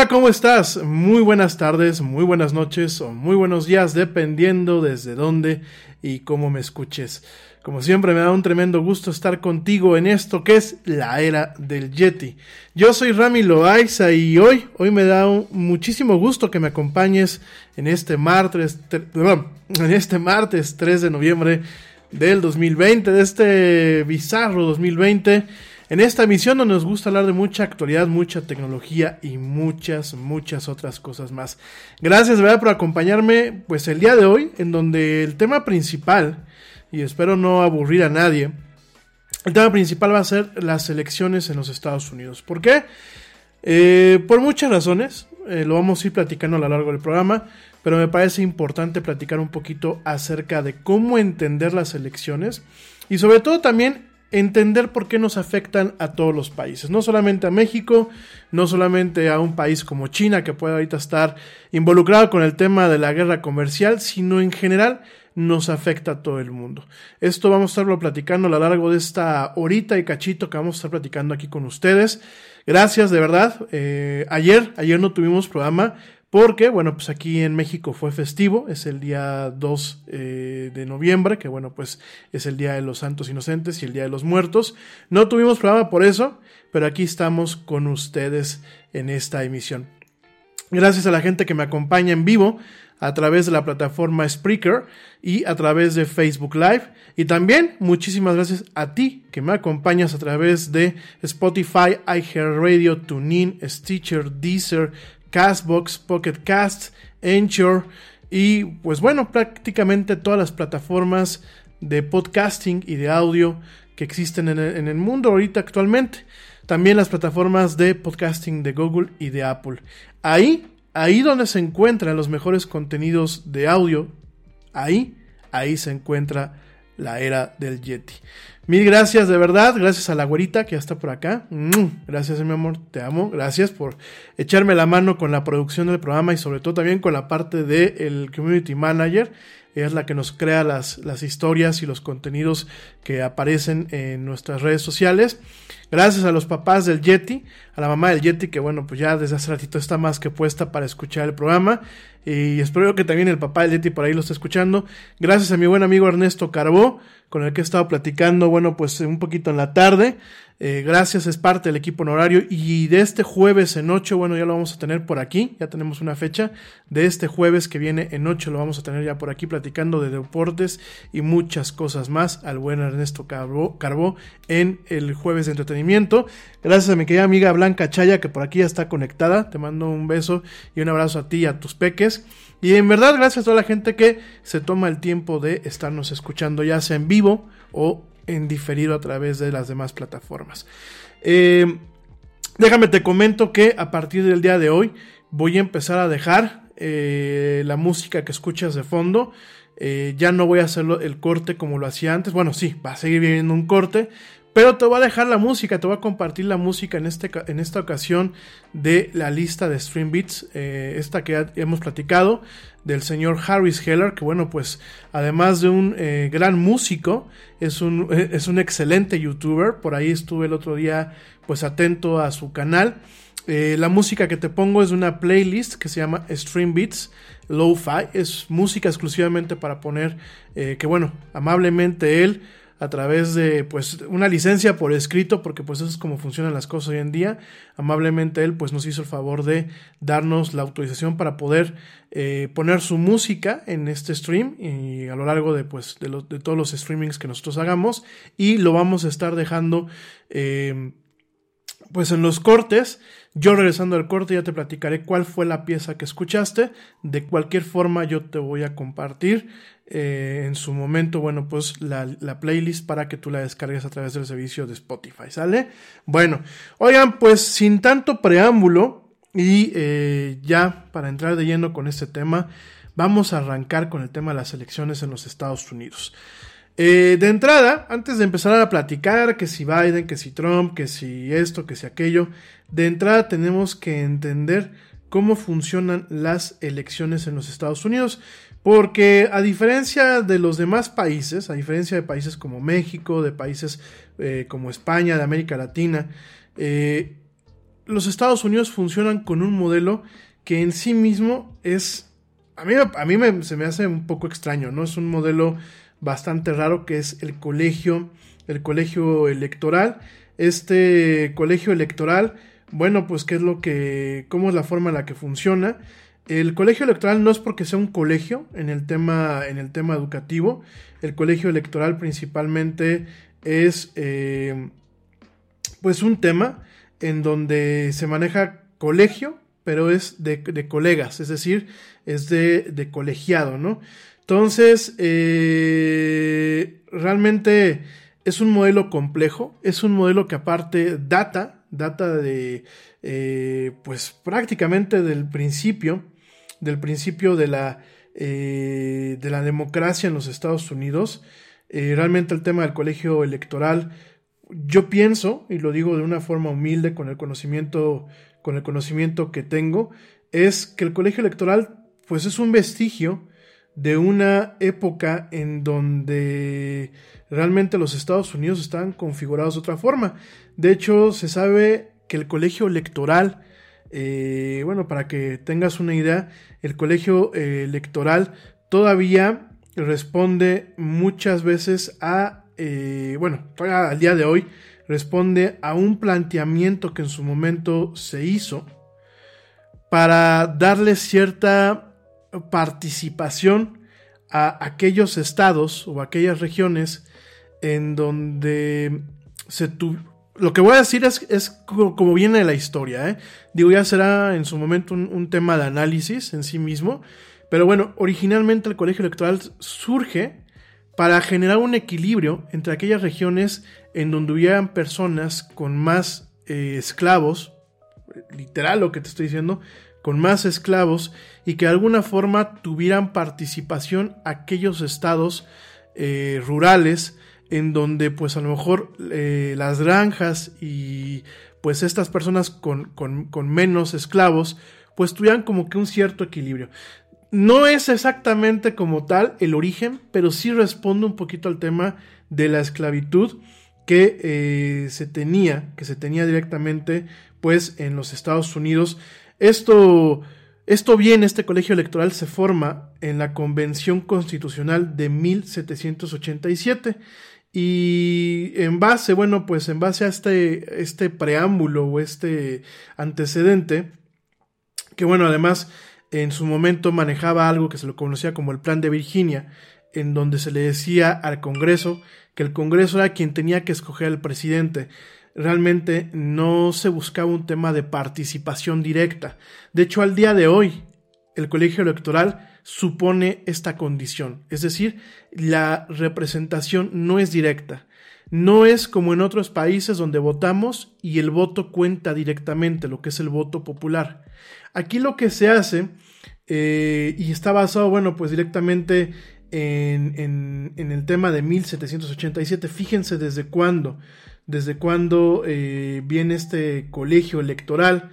Hola, ¿cómo estás? Muy buenas tardes, muy buenas noches o muy buenos días, dependiendo desde dónde y cómo me escuches. Como siempre, me da un tremendo gusto estar contigo en esto que es la era del Yeti. Yo soy Rami Loaiza y hoy, hoy me da muchísimo gusto que me acompañes en este martes, en este martes 3 de noviembre del 2020, de este bizarro 2020. En esta emisión donde nos gusta hablar de mucha actualidad, mucha tecnología y muchas, muchas otras cosas más. Gracias, ¿verdad? Por acompañarme, pues el día de hoy, en donde el tema principal y espero no aburrir a nadie. El tema principal va a ser las elecciones en los Estados Unidos. ¿Por qué? Eh, por muchas razones. Eh, lo vamos a ir platicando a lo largo del programa. Pero me parece importante platicar un poquito acerca de cómo entender las elecciones. Y sobre todo también entender por qué nos afectan a todos los países. No solamente a México, no solamente a un país como China que puede ahorita estar involucrado con el tema de la guerra comercial, sino en general nos afecta a todo el mundo. Esto vamos a estarlo platicando a lo largo de esta horita y cachito que vamos a estar platicando aquí con ustedes. Gracias, de verdad. Eh, ayer, ayer no tuvimos programa porque, bueno, pues aquí en México fue festivo, es el día 2 eh, de noviembre, que bueno, pues es el Día de los Santos Inocentes y el Día de los Muertos. No tuvimos programa por eso, pero aquí estamos con ustedes en esta emisión. Gracias a la gente que me acompaña en vivo a través de la plataforma Spreaker y a través de Facebook Live. Y también muchísimas gracias a ti que me acompañas a través de Spotify, iHeartRadio, TuneIn, Stitcher, Deezer, Castbox, Pocket Cast, Anchor y pues bueno, prácticamente todas las plataformas de podcasting y de audio que existen en el, en el mundo ahorita actualmente. También las plataformas de podcasting de Google y de Apple. Ahí ahí donde se encuentran los mejores contenidos de audio, ahí, ahí se encuentra la era del Yeti. Mil gracias de verdad, gracias a la güerita que ya está por acá. Mm, gracias mi amor, te amo. Gracias por echarme la mano con la producción del programa y sobre todo también con la parte del Community Manager. Es la que nos crea las, las historias y los contenidos que aparecen en nuestras redes sociales. Gracias a los papás del Yeti, a la mamá del Yeti, que bueno, pues ya desde hace ratito está más que puesta para escuchar el programa. Y espero que también el papá del Yeti por ahí lo esté escuchando. Gracias a mi buen amigo Ernesto Carbó, con el que he estado platicando, bueno, pues un poquito en la tarde. Eh, gracias, es parte del equipo honorario. Y de este jueves en 8, bueno, ya lo vamos a tener por aquí, ya tenemos una fecha. De este jueves que viene en 8 lo vamos a tener ya por aquí platicando de deportes y muchas cosas más al buen Ernesto Carbó, Carbó en el jueves de entretenimiento. Gracias a mi querida amiga Blanca Chaya que por aquí ya está conectada. Te mando un beso y un abrazo a ti y a tus peques. Y en verdad, gracias a toda la gente que se toma el tiempo de estarnos escuchando, ya sea en vivo o en diferido a través de las demás plataformas. Eh, déjame te comento que a partir del día de hoy voy a empezar a dejar eh, la música que escuchas de fondo. Eh, ya no voy a hacerlo el corte como lo hacía antes. Bueno, sí, va a seguir viendo un corte, pero te voy a dejar la música, te voy a compartir la música en, este, en esta ocasión de la lista de Stream Beats, esta que hemos platicado, del señor Harris Heller, que bueno, pues además de un eh, gran músico, es un, eh, es un excelente youtuber, por ahí estuve el otro día pues atento a su canal. Eh, la música que te pongo es una playlist que se llama Stream Beats Lo-Fi, es música exclusivamente para poner, que bueno, amablemente él a través de pues una licencia por escrito porque pues eso es como funcionan las cosas hoy en día. Amablemente él pues nos hizo el favor de darnos la autorización para poder eh, poner su música en este stream y a lo largo de pues de, de, todos los streamings que nosotros hagamos. Y lo vamos a estar dejando eh, pues en los cortes yo regresando al corte ya te platicaré cuál fue la pieza que escuchaste. De cualquier forma yo te voy a compartir eh, en su momento, bueno, pues la, playlist para que tú la descargues a través del servicio de Spotify, ¿sale? Bueno, oigan, pues sin tanto preámbulo y eh, ya para entrar de lleno con este tema, vamos a arrancar con el tema de las elecciones en los Estados Unidos. Eh, de entrada, antes de empezar a platicar que si Biden, que si Trump, que si esto, que si aquello, de entrada tenemos que entender cómo funcionan las elecciones en los Estados Unidos. Porque a diferencia de los demás países, a diferencia de países como México, de países eh, como España, de América Latina, eh, los Estados Unidos funcionan con un modelo que en sí mismo es, a mí, a mí se me hace un poco extraño, ¿no? Es un modelo bastante raro que es el colegio, el colegio electoral. Este colegio electoral, bueno, pues qué es lo que, cómo es la forma en la que funciona. El colegio electoral no es porque sea un colegio en el tema, en el tema educativo. El colegio electoral principalmente es eh, pues un tema en donde se maneja colegio, pero es de, colegas, es decir, es de, colegiado, ¿no? Entonces, eh, realmente es un modelo complejo, es un modelo que aparte data, data de, eh, pues prácticamente del principio, del principio de la, eh, de la democracia en los Estados Unidos. realmente el tema del colegio electoral yo pienso, y lo digo de una forma humilde con el conocimiento, con el conocimiento que tengo, es que el colegio electoral pues es un vestigio de una época en donde realmente los Estados Unidos estaban configurados de otra forma. De hecho, se sabe que el colegio electoral, eh, bueno, para que tengas una idea, el colegio eh, electoral todavía responde muchas veces a eh, bueno, al día de hoy, responde a un planteamiento que en su momento se hizo para darle cierta participación a aquellos estados o aquellas regiones en donde se tuvo... Lo que voy a decir es, como viene la historia, ¿eh? Digo, ya será en su momento un tema de análisis en sí mismo, pero bueno, originalmente el colegio electoral surge para generar un equilibrio entre aquellas regiones en donde hubieran personas con más eh, esclavos, literal lo que te estoy diciendo, con más esclavos y que de alguna forma tuvieran participación aquellos estados eh, rurales en donde pues a lo mejor eh, las granjas y pues estas personas con, con, menos esclavos pues tuvieran como que un cierto equilibrio. No es exactamente como tal el origen, pero sí responde un poquito al tema de la esclavitud que eh, se tenía, que se tenía directamente pues en los Estados Unidos. Esto, esto bien, este colegio electoral se forma en la Convención Constitucional de 1787 y en base, bueno, pues en base a este, este preámbulo o este antecedente, que bueno, además en su momento manejaba algo que se lo conocía como el Plan de Virginia, en donde se le decía al Congreso que el Congreso era quien tenía que escoger al presidente. Realmente no se buscaba un tema de participación directa. De hecho, al día de hoy, el colegio electoral supone esta condición. Es decir, la representación no es directa. No es como en otros países donde votamos y el voto cuenta directamente, lo que es el voto popular. Aquí lo que se hace, eh, y está basado, bueno, pues directamente en, el tema de 1787, fíjense desde cuándo, desde cuándo eh, viene este colegio electoral.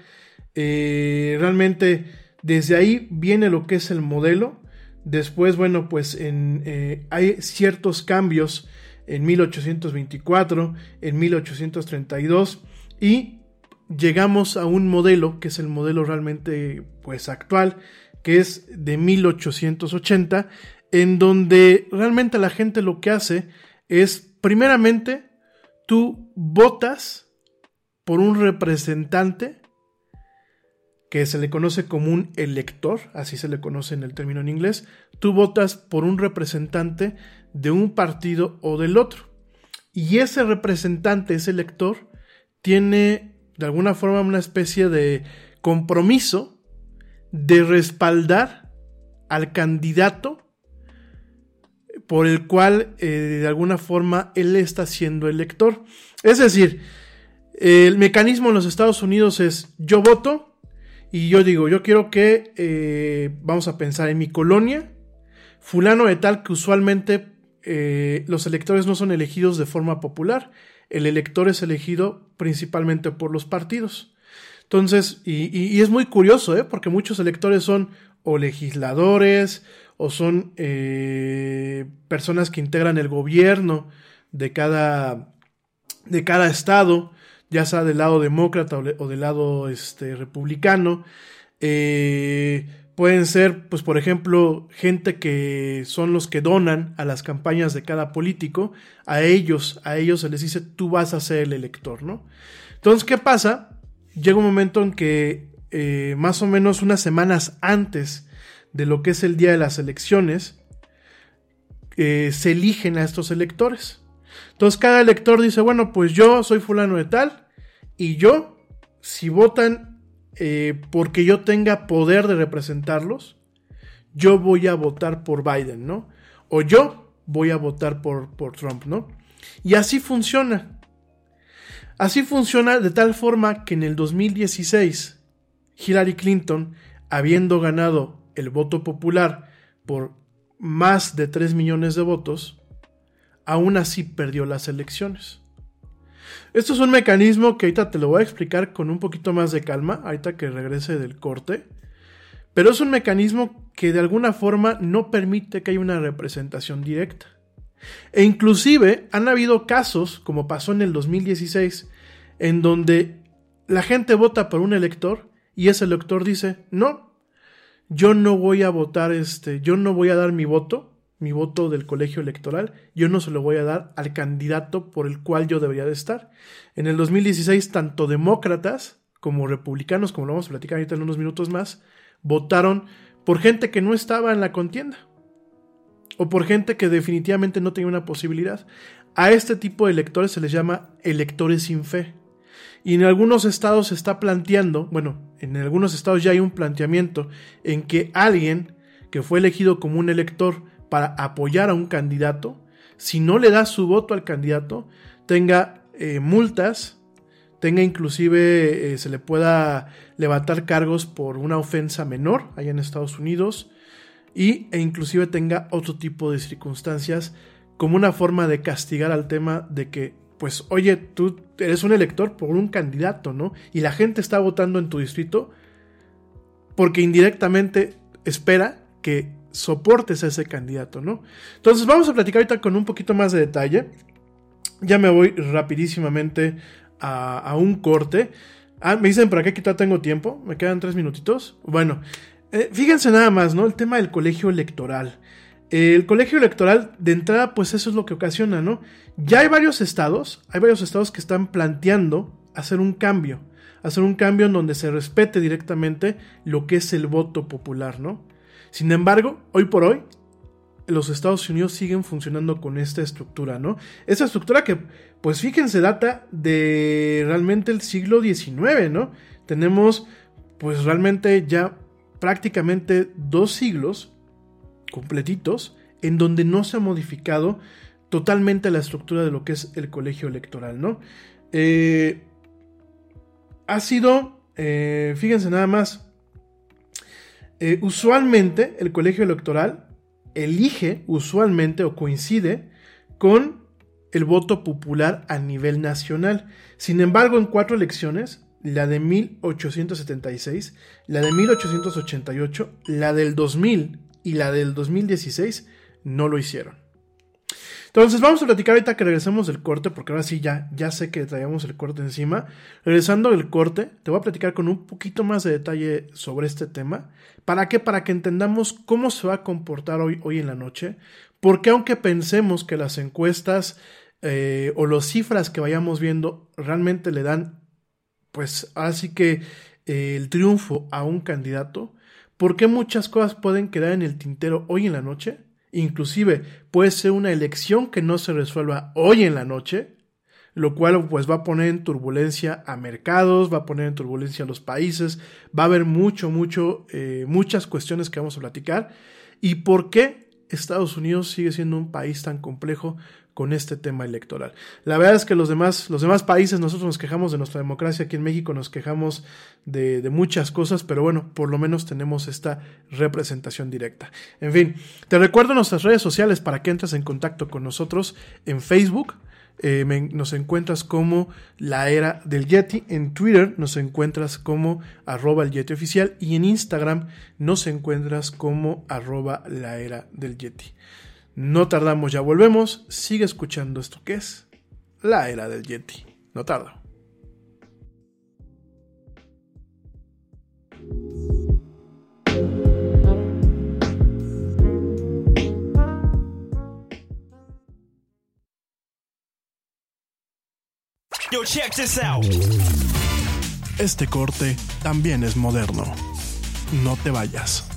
Eh, realmente desde ahí viene lo que es el modelo. Después, bueno, pues en, hay ciertos cambios en 1824, en 1832 y llegamos a un modelo que es el modelo realmente pues actual, que es de 1880, en donde realmente la gente lo que hace es, primeramente, tú votas por un representante que se le conoce como un elector, así se le conoce en el término en inglés, tú votas por un representante de un partido o del otro. Y ese representante, ese elector, tiene de alguna forma una especie de compromiso de respaldar al candidato por el cual eh, de alguna forma él está siendo elector. Es decir, el mecanismo en los Estados Unidos es yo voto y yo digo, yo quiero que, eh, vamos a pensar en mi colonia, fulano de tal que usualmente eh, los electores no son elegidos de forma popular, el elector es elegido principalmente por los partidos. Entonces, y, es muy curioso, ¿eh? porque muchos electores son o legisladores o son eh, personas que integran el gobierno de cada, de cada estado. ya sea del lado demócrata o, del lado este, republicano. Eh, pueden ser, pues por ejemplo, gente que son los que donan a las campañas de cada político. A ellos, a ellos se les dice, tú vas a ser el elector, ¿no? Entonces, ¿qué pasa? Llega un momento en que eh, más o menos unas semanas antes de lo que es el día de las elecciones, eh, se eligen a estos electores. Entonces cada elector dice, bueno, pues yo soy fulano de tal y yo, si votan eh, porque yo tenga poder de representarlos, yo voy a votar por Biden, ¿no? O yo voy a votar por, por Trump, ¿no? Y así funciona. Así funciona de tal forma que en el 2016 Hillary Clinton, habiendo ganado el voto popular por más de 3 millones de votos, aún así perdió las elecciones. Esto es un mecanismo que ahorita te lo voy a explicar con un poquito más de calma, ahorita que regrese del corte, pero es un mecanismo que de alguna forma no permite que haya una representación directa. E inclusive han habido casos, como pasó en el 2016, en donde la gente vota por un elector y ese elector dice, no, yo no voy a votar, este, yo no voy a dar mi voto, mi voto del colegio electoral, yo no se lo voy a dar al candidato por el cual yo debería de estar. En el 2016, tanto demócratas como republicanos, como lo vamos a platicar ahorita en unos minutos más, votaron por gente que no estaba en la contienda. O por gente que definitivamente no tenía una posibilidad. A este tipo de electores se les llama electores sin fe. Y en algunos estados se está planteando, bueno, en algunos estados ya hay un planteamiento en que alguien que fue elegido como un elector para apoyar a un candidato, si no le da su voto al candidato, tenga eh, multas, tenga inclusive, eh, se le pueda levantar cargos por una ofensa menor allá en Estados Unidos y, e inclusive tenga otro tipo de circunstancias como una forma de castigar al tema de que pues oye, tú eres un elector por un candidato, ¿no? Y la gente está votando en tu distrito porque indirectamente espera que soportes a ese candidato, ¿no? Entonces vamos a platicar ahorita con un poquito más de detalle. Ya me voy rapidísimamente a, un corte. Ah, me dicen acá que todavía tengo tiempo. Me quedan tres minutitos. Bueno, eh, fíjense nada más, ¿no? El tema del colegio electoral. El colegio electoral, de entrada, pues eso es lo que ocasiona, ¿no? Ya hay varios estados, hay varios estados que están planteando hacer un cambio, hacer un cambio en donde se respete directamente lo que es el voto popular, ¿no? Sin embargo, hoy por hoy, los Estados Unidos siguen funcionando con esta estructura, ¿no? Esa estructura que, pues fíjense, data de realmente el siglo XIX, ¿no? Tenemos, pues realmente ya prácticamente dos siglos completitos, en donde no se ha modificado totalmente la estructura de lo que es el colegio electoral, ¿no? Eh, ha sido, eh, fíjense nada más, eh, usualmente el colegio electoral elige usualmente o coincide con el voto popular a nivel nacional. Sin embargo, en cuatro elecciones, la de 1876, la de 1888, la del 2000 y la del 2016 no lo hicieron. Entonces vamos a platicar ahorita que regresemos del corte, porque ahora sí ya, ya sé que traíamos el corte encima. Regresando del corte, te voy a platicar con un poquito más de detalle sobre este tema. ¿Para qué? Para que entendamos cómo se va a comportar hoy, hoy en la noche. Porque aunque pensemos que las encuestas eh, o las cifras que vayamos viendo realmente le dan, pues así que eh, el triunfo a un candidato, ¿Por qué muchas cosas pueden quedar en el tintero hoy en la noche? Inclusive puede ser una elección que no se resuelva hoy en la noche, lo cual pues va a poner en turbulencia a mercados, va a poner en turbulencia a los países, va a haber mucho, mucho, eh, muchas cuestiones que vamos a platicar. ¿Y por qué Estados Unidos sigue siendo un país tan complejo con este tema electoral. La verdad es que los demás, los demás países, nosotros nos quejamos de nuestra democracia, aquí en México nos quejamos de, muchas cosas, pero bueno, por lo menos tenemos esta representación directa. En fin, te recuerdo nuestras redes sociales para que entres en contacto con nosotros en Facebook. Eh, nos encuentras como la era del Yeti. En Twitter nos encuentras como arroba el Yeti oficial. Y en Instagram nos encuentras como arroba la era del Yeti. No tardamos, ya volvemos. Sigue escuchando esto que es la era del Yeti. No tardo. Yo, check this out. Este corte también es moderno. No te vayas.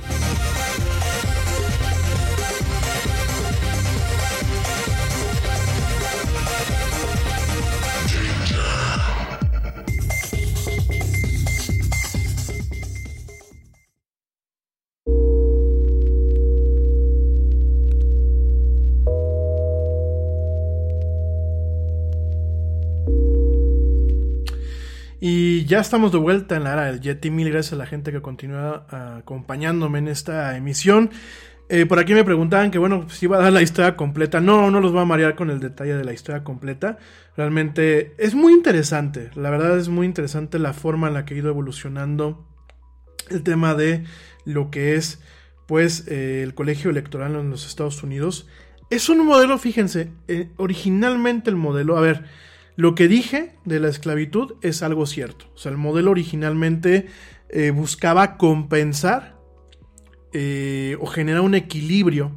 Ya estamos de vuelta en la era del Yeti. Mil gracias a la gente que continúa ah, acompañándome en esta emisión. Eh, por aquí me preguntaban que, bueno, si iba a dar la historia completa. No, no los voy a marear con el detalle de la historia completa. Realmente es muy interesante. La verdad es muy interesante la forma en la que ha ido evolucionando el tema de lo que es, pues, eh, el colegio electoral en los Estados Unidos. Es un modelo, fíjense, eh, originalmente el modelo, a ver, lo que dije de la esclavitud es algo cierto. O sea, el modelo originalmente eh, buscaba compensar eh, o generar un equilibrio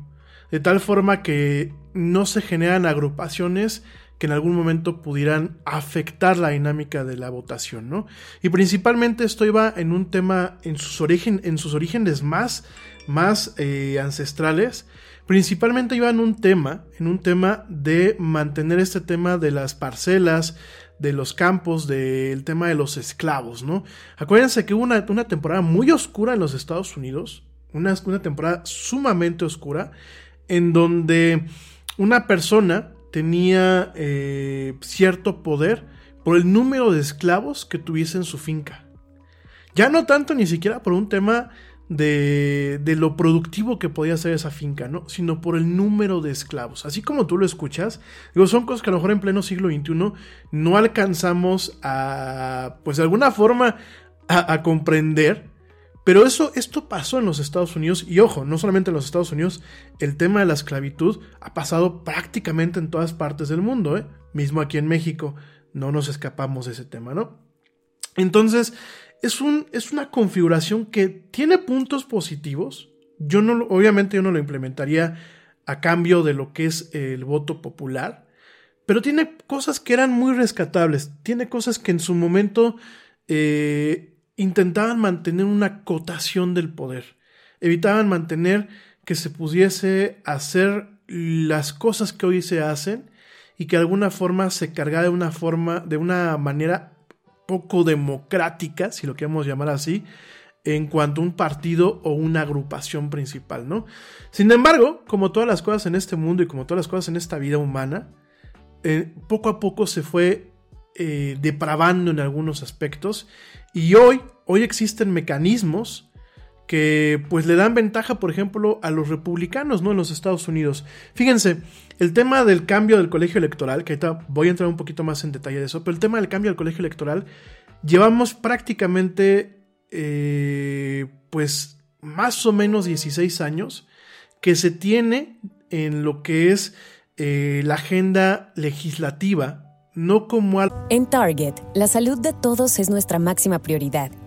de tal forma que no se generan agrupaciones que en algún momento pudieran afectar la dinámica de la votación, ¿no? Y principalmente esto iba en un tema, en sus, origen, en sus orígenes más, más eh, ancestrales, principalmente iba en un tema, en un tema de mantener este tema de las parcelas, de los campos, del tema de los esclavos, ¿no? Acuérdense que hubo una, una temporada muy oscura en los Estados Unidos, una, una temporada sumamente oscura, en donde una persona tenía eh, cierto poder por el número de esclavos que tuviese en su finca. Ya no tanto ni siquiera por un tema de, de, lo productivo que podía ser esa finca, ¿no? Sino por el número de esclavos. Así como tú lo escuchas, digo, son cosas que a lo mejor en pleno siglo XXI no alcanzamos a, pues de alguna forma, a, comprender. Pero eso, esto pasó en los Estados Unidos, y ojo, no solamente en los Estados Unidos, el tema de la esclavitud ha pasado prácticamente en todas partes del mundo, ¿eh? mismo aquí en México, no nos escapamos de ese tema, ¿no? Entonces, es, un, es una configuración que tiene puntos positivos. Yo no, obviamente yo no lo implementaría a cambio de lo que es el voto popular, pero tiene cosas que eran muy rescatables, tiene cosas que en su momento eh, intentaban mantener una cotación del poder, evitaban mantener que se pudiese hacer las cosas que hoy se hacen y que de alguna forma se cargara de una forma, de una manera poco democrática, si lo queremos llamar así, en cuanto a un partido o una agrupación principal, ¿no? Sin embargo, como todas las cosas en este mundo y como todas las cosas en esta vida humana, eh, poco a poco se fue eh, depravando en algunos aspectos y hoy, hoy existen mecanismos que pues le dan ventaja, por ejemplo, a los republicanos, ¿no? En los Estados Unidos. Fíjense, el tema del cambio del colegio electoral, que ahorita voy a entrar un poquito más en detalle de eso, pero el tema del cambio del colegio electoral, llevamos prácticamente, eh, pues, más o menos 16 años que se tiene en lo que es eh, la agenda legislativa no como al... En Target, la salud de todos es nuestra máxima prioridad.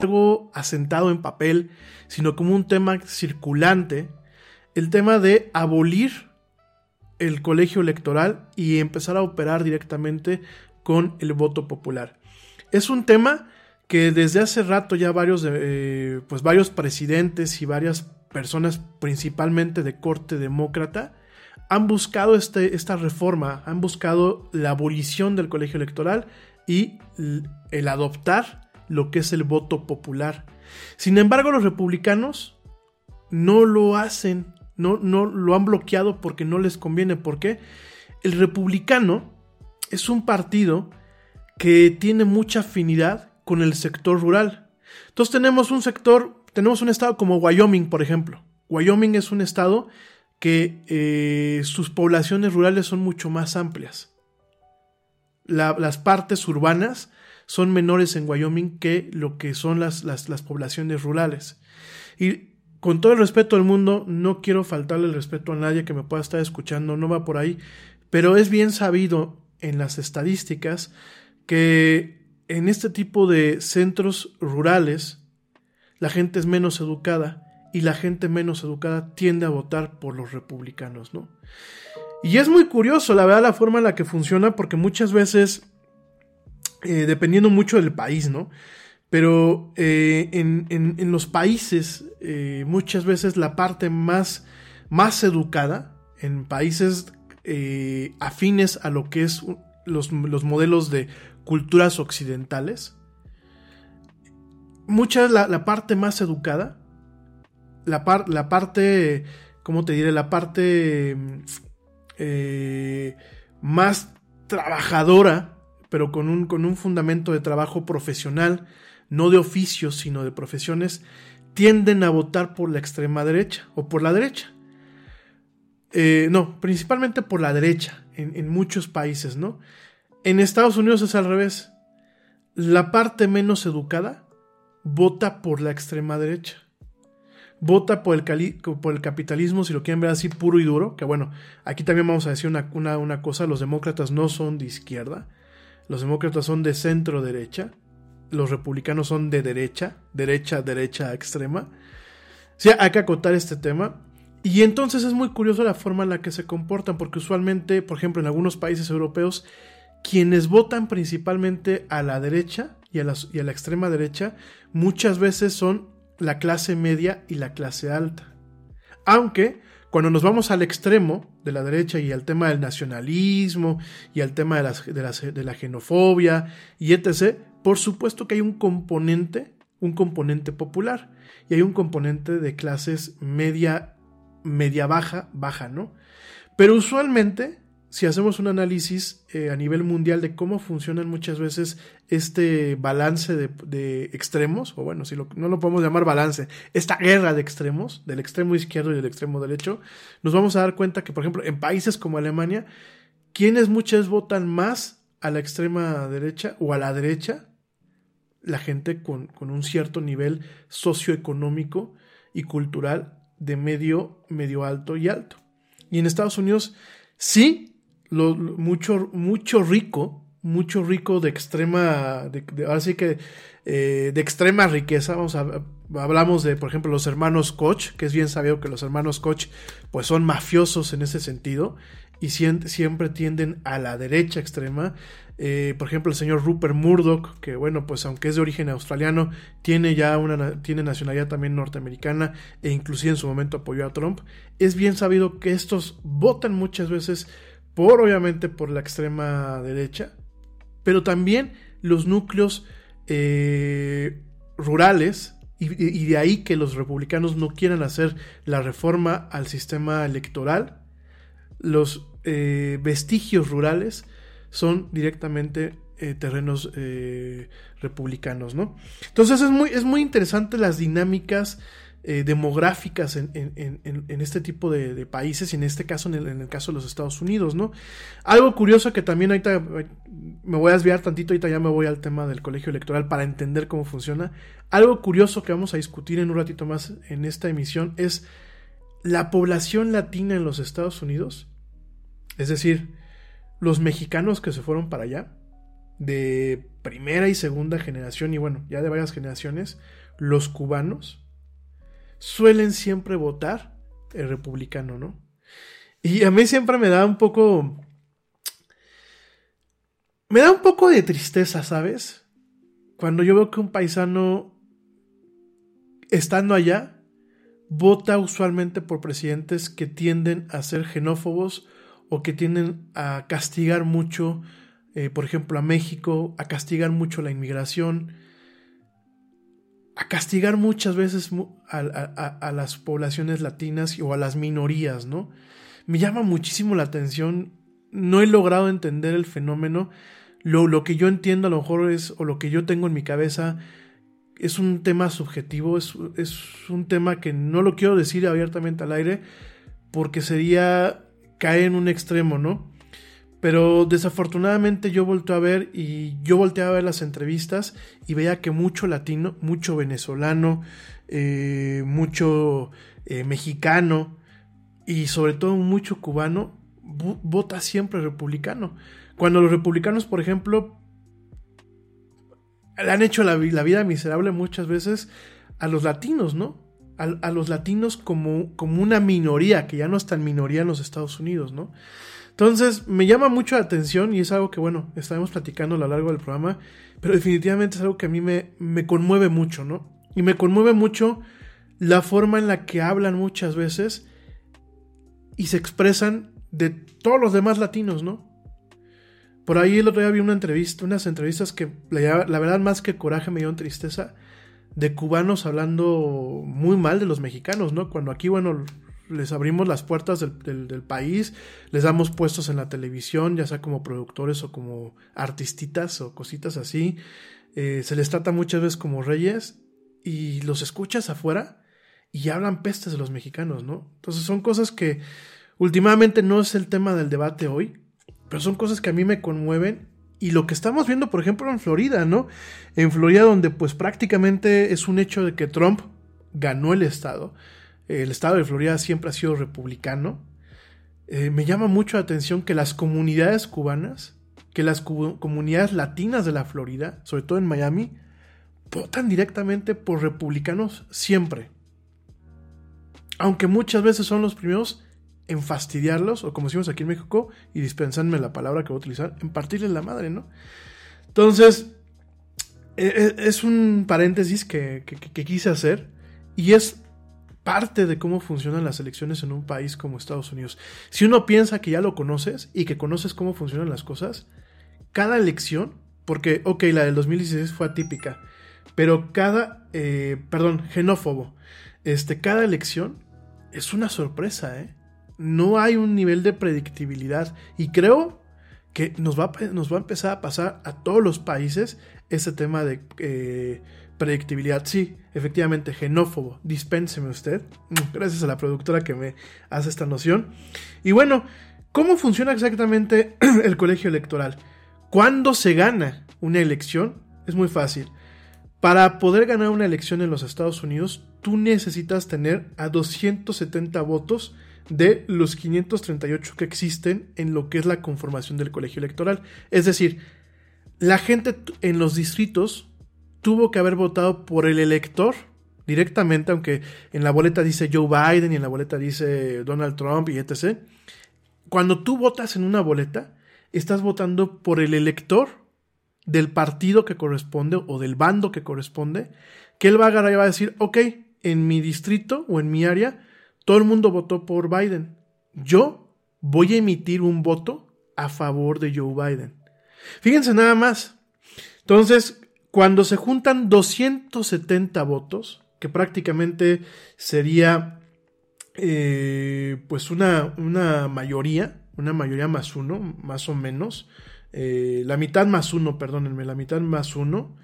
Algo asentado en papel, sino como un tema circulante, el tema de abolir el colegio electoral y empezar a operar directamente con el voto popular. Es un tema que desde hace rato ya varios, eh, pues varios presidentes y varias personas, principalmente de corte demócrata, han buscado este, esta reforma, han buscado la abolición del colegio electoral y el adoptar lo que es el voto popular. Sin embargo, los republicanos no lo hacen, no, no lo han bloqueado porque no les conviene. ¿Por qué? El republicano es un partido que tiene mucha afinidad con el sector rural. Entonces tenemos un sector, tenemos un estado como Wyoming, por ejemplo. Wyoming es un estado que eh, sus poblaciones rurales son mucho más amplias. las partes urbanas son menores en Wyoming que lo que son las, las, poblaciones rurales. Y con todo el respeto del mundo, no quiero faltarle el respeto a nadie que me pueda estar escuchando, no va por ahí, pero es bien sabido en las estadísticas que en este tipo de centros rurales la gente es menos educada y la gente menos educada tiende a votar por los republicanos, ¿no? Y es muy curioso, la verdad, la forma en la que funciona, porque muchas veces eh, dependiendo mucho del país, ¿no? Pero eh, en, los países, eh, muchas veces la parte más, más educada, en países afines a lo que es los, modelos de culturas occidentales, mucha la, la parte más educada, la, la parte, ¿cómo te diré? La parte más trabajadora pero con un, con un fundamento de trabajo profesional, no de oficios, sino de profesiones, tienden a votar por la extrema derecha o por la derecha. Eh, no, principalmente por la derecha en, en muchos países, ¿no? En Estados Unidos es al revés. La parte menos educada vota por la extrema derecha. vota por el, por el capitalismo, si lo quieren ver así puro y duro, que bueno, aquí también vamos a decir una, una, una cosa, los demócratas no son de izquierda, los demócratas son de centro derecha, los republicanos son de derecha, derecha, derecha extrema. Sí, hay que acotar este tema. Y entonces es muy curioso la forma en la que se comportan, porque usualmente, por ejemplo, en algunos países europeos, quienes votan principalmente a la derecha y a la, y a la extrema derecha, muchas veces son la clase media y la clase alta. Aunque cuando nos vamos al extremo de la derecha y al tema del nacionalismo y al tema de, la xenofobia y etc., por supuesto que hay un componente, un componente popular y hay un componente de clases media, media baja, baja, ¿no? Pero usualmente, si hacemos un análisis eh, a nivel mundial de cómo funcionan muchas veces este balance de, extremos, o bueno, si no lo podemos llamar balance, esta guerra de extremos, del extremo izquierdo y del extremo derecho, nos vamos a dar cuenta que, por ejemplo, en países como Alemania, quienes muchas votan más a la extrema derecha o a la derecha, la gente con, con un cierto nivel socioeconómico y cultural de medio, medio alto y alto. Y en Estados Unidos, sí, lo, mucho, mucho rico, mucho rico de extrema, de, ahora sí que eh, de extrema riqueza. Vamos a, hablamos de, por ejemplo, los hermanos Koch, que es bien sabido que los hermanos Koch, pues son mafiosos en ese sentido y siempre tienden a la derecha extrema. Eh, por ejemplo, el señor Rupert Murdoch, que bueno, pues aunque es de origen australiano, tiene ya una na- tiene nacionalidad también norteamericana e inclusive en su momento apoyó a Trump. Es bien sabido que estos votan muchas veces obviamente por la extrema derecha, pero también los núcleos eh, rurales y, de ahí que los republicanos no quieran hacer la reforma al sistema electoral, los eh, vestigios rurales son directamente eh, terrenos republicanos, ¿no? Entonces es muy, es muy interesante las dinámicas eh, demográficas en, este tipo de, países y en este caso, en el, caso de los Estados Unidos, ¿no? Algo curioso que también ahorita me voy a desviar tantito, ahorita ya me voy al tema del colegio electoral para entender cómo funciona. Algo curioso que vamos a discutir en un ratito más en esta emisión es la población latina en los Estados Unidos, es decir, los mexicanos que se fueron para allá, de primera y segunda generación, y bueno, ya de varias generaciones, los cubanos, suelen siempre votar el republicano, ¿no? Y a mí siempre me da un poco... Me da un poco de tristeza, ¿sabes? Cuando yo veo que un paisano, estando allá, vota usualmente por presidentes que tienden a ser xenófobos o que tienden a castigar mucho, eh, por ejemplo, a México, a castigar mucho la inmigración, a castigar muchas veces a, las poblaciones latinas o a las minorías, ¿no? Me llama muchísimo la atención, no he logrado entender el fenómeno, lo, lo que yo entiendo a lo mejor es, o lo que yo tengo en mi cabeza, es un tema subjetivo, es, es un tema que no lo quiero decir abiertamente al aire, porque sería caer en un extremo, ¿no? Pero desafortunadamente yo volteé a ver y yo volteé a ver las entrevistas y veía que mucho latino, mucho venezolano, eh, mucho eh, mexicano y sobre todo mucho cubano vo- vota siempre republicano. Cuando los republicanos, por ejemplo, le han hecho la, vi- la vida miserable muchas veces a los latinos, ¿no? A, los latinos como, una minoría, que ya no es tan minoría en los Estados Unidos, ¿no? Entonces, me llama mucho la atención y es algo que, bueno, estaremos platicando a lo largo del programa, pero definitivamente es algo que a mí me conmueve mucho, ¿no? Y me conmueve mucho la forma en la que hablan muchas veces y se expresan de todos los demás latinos, ¿no? Por ahí el otro día vi una entrevista, unas entrevistas que la, verdad más que coraje me dio tristeza de cubanos hablando muy mal de los mexicanos, ¿no? Cuando aquí, bueno, les abrimos las puertas del, país, les damos puestos en la televisión, ya sea como productores o como artistitas o cositas así, eh, se les trata muchas veces como reyes y los escuchas afuera y hablan pestes de los mexicanos, ¿no? Entonces son cosas que últimamente no es el tema del debate hoy, pero son cosas que a mí me conmueven y lo que estamos viendo, por ejemplo, en Florida, ¿no? En Florida donde pues prácticamente es un hecho de que Trump ganó el estado. El estado de Florida siempre ha sido republicano. Eh, me llama mucho la atención que las comunidades cubanas, que las comunidades latinas de la Florida, sobre todo en Miami, votan directamente por republicanos siempre. Aunque muchas veces son los primeros en fastidiarlos, o como decimos aquí en México, y dispensadme la palabra que voy a utilizar, en partirles la madre, ¿no? Entonces, e, e, es un paréntesis que, que, quise hacer, y es parte de cómo funcionan las elecciones en un país como Estados Unidos. Si uno piensa que ya lo conoces y que conoces cómo funcionan las cosas, cada elección, porque, ok, la del 2016 fue atípica, pero cada, eh, perdón, xenófobo, este, cada elección es una sorpresa, ¿eh? no hay un nivel de predictibilidad. Y creo que nos va, nos va a empezar a pasar a todos los países ese tema de eh, predictibilidad. Sí, efectivamente, genófobo. Dispénseme usted. Gracias a la productora que me hace esta noción. Y bueno, ¿cómo funciona exactamente el colegio electoral? ¿Cuándo se gana una elección? Es muy fácil. Para poder ganar una elección en los Estados Unidos, tú necesitas tener a 270 votos de los 538 que existen en lo que es la conformación del colegio electoral. Es decir, la gente en los distritos tuvo que haber votado por el elector directamente, aunque en la boleta dice Joe Biden y en la boleta dice Donald Trump y etc. Cuando tú votas en una boleta, estás votando por el elector del partido que corresponde o del bando que corresponde, que él va a agarrar y va a decir, ok, en mi distrito o en mi área, todo el mundo votó por Biden. Yo voy a emitir un voto a favor de Joe Biden. Fíjense nada más. Entonces, cuando se juntan 270 votos, que prácticamente sería eh, pues una, una, mayoría, una mayoría más uno, más o menos, eh, la mitad más uno, perdónenme, la mitad más uno,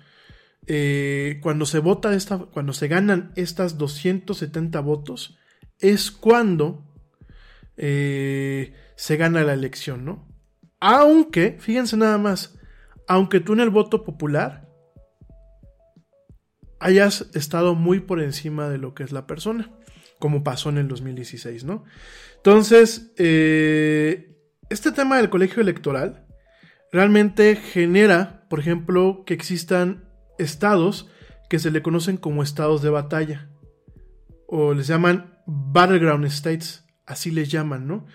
eh, cuando se vota esta, cuando se ganan estas 270 votos, es cuando eh, se gana la elección, ¿no? Aunque, fíjense nada más, aunque tú en el voto popular hayas estado muy por encima de lo que es la persona, como pasó en el 2016, ¿no? Entonces, este tema del colegio electoral realmente genera, por ejemplo, que existan estados que se le conocen como estados de batalla, o les llaman Battleground States, así les llaman, ¿no?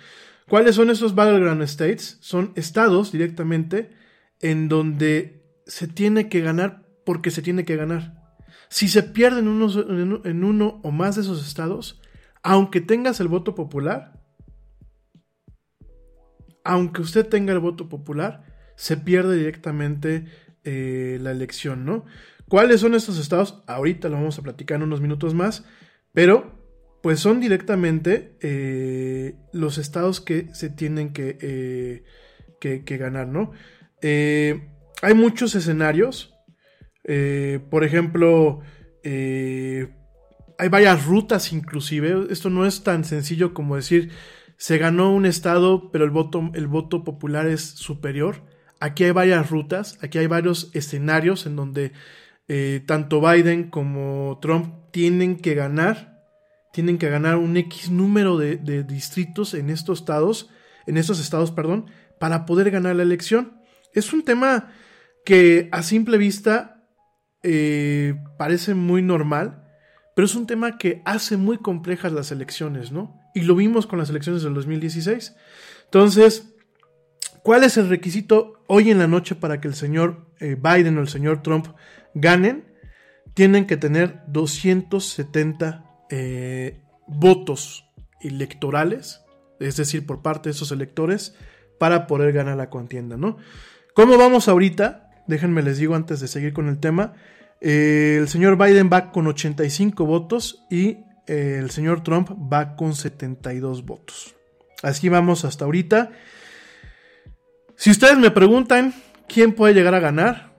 ¿Cuáles son esos Battleground States? Son estados directamente en donde se tiene que ganar porque se tiene que ganar. Si se pierden en uno o más de esos estados, aunque tengas el voto popular, aunque usted tenga el voto popular, se pierde directamente eh, la elección, ¿no? ¿Cuáles son estos estados? Ahorita lo vamos a platicar en unos minutos más, pero pues son directamente eh, los estados que se tienen que, eh, que, ganar, ¿no? Hay muchos escenarios, por ejemplo, hay varias rutas inclusive, esto no es tan sencillo como decir, se ganó un estado, pero el voto, el voto popular es superior. Aquí hay varias rutas, aquí hay varios escenarios en donde tanto Biden como Trump tienen que ganar tienen que ganar un X número de, distritos en estos estados, en estos estados, perdón, para poder ganar la elección. Es un tema que a simple vista eh, parece muy normal, pero es un tema que hace muy complejas las elecciones, ¿no? Y lo vimos con las elecciones del 2016. Entonces, ¿cuál es el requisito hoy en la noche para que el señor eh, Biden o el señor Trump ganen? Tienen que tener 270 eh, votos electorales, es decir, por parte de esos electores, para poder ganar la contienda, ¿no? ¿Cómo vamos ahorita? Déjenme les digo antes de seguir con el tema. Eh, el señor Biden va con 85 votos y el señor Trump va con 72 votos. Así vamos hasta ahorita. Si ustedes me preguntan quién puede llegar a ganar,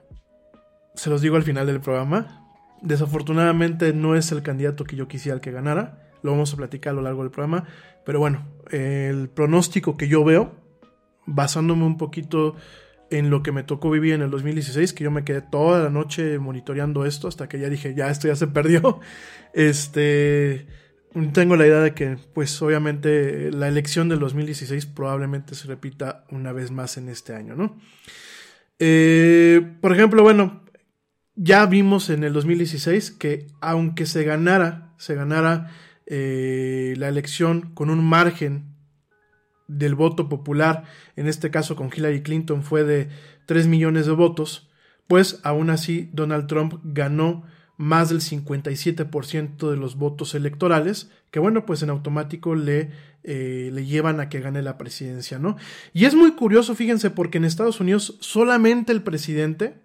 se los digo al final del programa. Desafortunadamente no es el candidato que yo quisiera que ganara. Lo vamos a platicar a lo largo del programa. Pero bueno, el pronóstico que yo veo, basándome un poquito en lo que me tocó vivir en el 2016, que yo me quedé toda la noche monitoreando esto hasta que ya dije, ya esto ya se perdió. Este, tengo la idea de que, pues obviamente, la elección del 2016 probablemente se repita una vez más en este año, ¿no? Eh, por ejemplo, bueno, ya vimos en el 2016 que aunque se ganara, se ganara eh, la elección con un margen del voto popular, en este caso con Hillary Clinton fue de 3 millones de votos, pues aún así Donald Trump ganó más del 57% de los votos electorales, que bueno, pues en automático le, eh, le llevan a que gane la presidencia, ¿no? Y es muy curioso, fíjense, porque en Estados Unidos solamente el presidente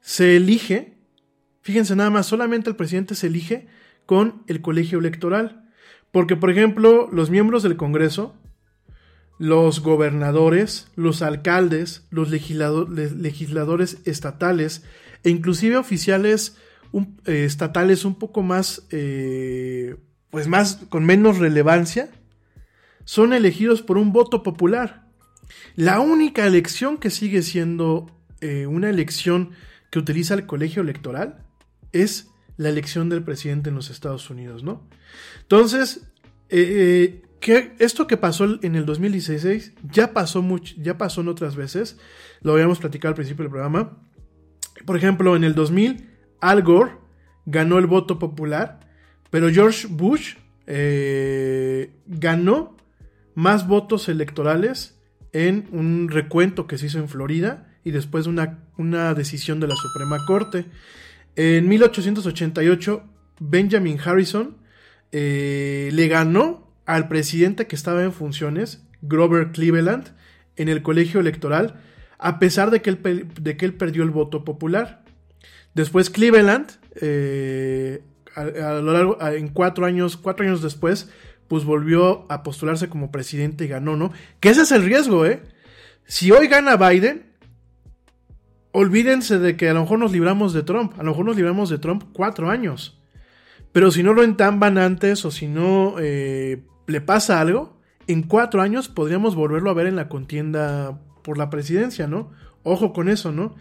se elige, fíjense nada más, solamente el presidente se elige con el colegio electoral. Porque, por ejemplo, los miembros del Congreso los gobernadores, los alcaldes, los legisladores estatales e inclusive oficiales eh, estatales un poco más, eh, pues más, con menos relevancia, son elegidos por un voto popular. La única elección que sigue siendo eh, una elección que utiliza el colegio electoral es la elección del presidente en los Estados Unidos, ¿no? Entonces, esto que pasó en el 2016 ya pasó, mucho, ya pasó en otras veces. Lo habíamos platicado al principio del programa. Por ejemplo, en el 2000, Al Gore ganó el voto popular, pero George Bush eh, ganó más votos electorales en un recuento que se hizo en Florida y después una, una decisión de la Suprema Corte. En 1888, Benjamin Harrison eh, le ganó al presidente que estaba en funciones, Grover Cleveland, en el colegio electoral, a pesar de que él, de que él perdió el voto popular. Después Cleveland, eh, a, lo largo, en cuatro años, cuatro años después, pues volvió a postularse como presidente y ganó, ¿no? Que ese es el riesgo, ¿eh? Si hoy gana Biden, olvídense de que a lo mejor nos libramos de Trump, a lo mejor nos libramos de Trump cuatro años. Pero si no lo entamban antes o si no eh, le pasa algo, en cuatro años podríamos volverlo a ver en la contienda por la presidencia, ¿no? Ojo con eso, ¿no?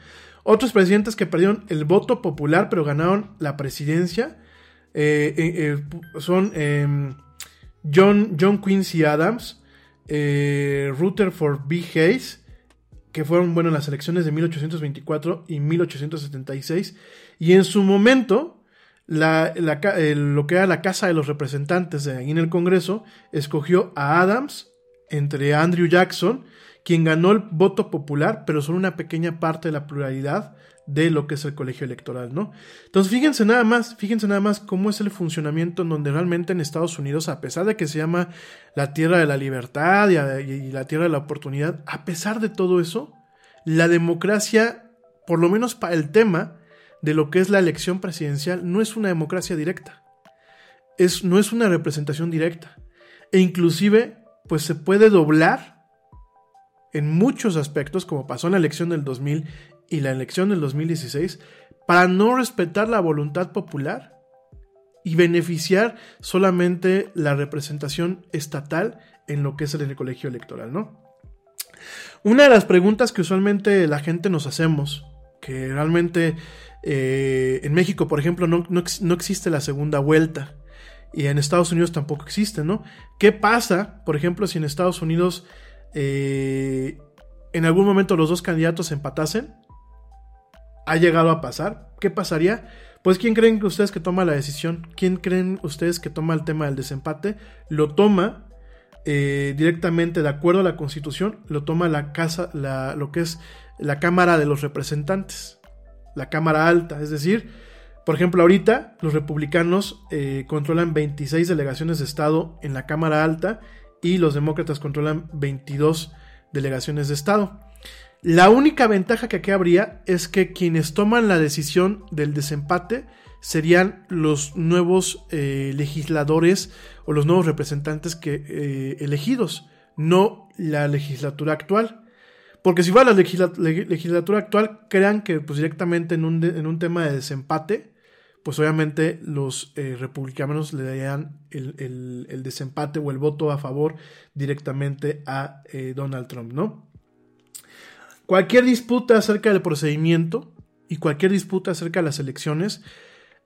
Otros presidentes que perdieron el voto popular pero ganaron la presidencia eh, eh, eh, son em, John, John Quincy Adams, Rutherford B. Hayes, que fueron, bueno, las elecciones de 1824 y 1876, y en su momento la, lo que era la Casa de los Representantes ahí en el Congreso escogió a Adams entre Andrew Jackson, quien ganó el voto popular, pero solo una pequeña parte de la pluralidad de lo que es el colegio electoral, ¿no? Entonces, fíjense nada más, fíjense nada más cómo es el funcionamiento en donde realmente en Estados Unidos, a pesar de que se llama la tierra de la libertad y, y la tierra de la oportunidad, a pesar de todo eso, la democracia, por lo menos para el tema, de lo que es la elección presidencial no es una democracia directa. Es, no es una representación directa. E inclusive, pues se puede doblar en muchos aspectos, como pasó en la elección del 2000 y la elección del 2016, para no respetar la voluntad popular y beneficiar solamente la representación estatal en lo que es el colegio electoral, ¿no? Una de las preguntas que usualmente la gente nos hacemos, que realmente eh, en México, por ejemplo, no, existe la segunda vuelta. Y en Estados Unidos tampoco existe, ¿no? ¿Qué pasa, por ejemplo, si en Estados Unidos eh, en algún momento los dos candidatos empatasen? ¿Ha llegado a pasar? ¿Qué pasaría? Pues ¿quién creen ustedes que toma la decisión? ¿Quién creen ustedes que toma el tema del desempate? Lo toma eh, directamente de acuerdo a la Constitución, lo toma la casa, lo que es la Cámara de los Representantes la Cámara Alta. Es decir, por ejemplo, ahorita los republicanos eh, controlan 26 delegaciones de Estado en la Cámara Alta y los demócratas controlan 22 delegaciones de Estado. La única ventaja que aquí habría es que quienes toman la decisión del desempate serían los nuevos eh, legisladores o los nuevos representantes que, eh, elegidos, no la legislatura actual. Porque si fuera la legislatura actual, crean que pues, directamente en un, en un tema de desempate, pues obviamente los eh, republicanos le darían el, desempate o el voto a favor directamente a eh, Donald Trump, ¿no? cualquier disputa acerca del procedimiento y cualquier disputa acerca de las elecciones,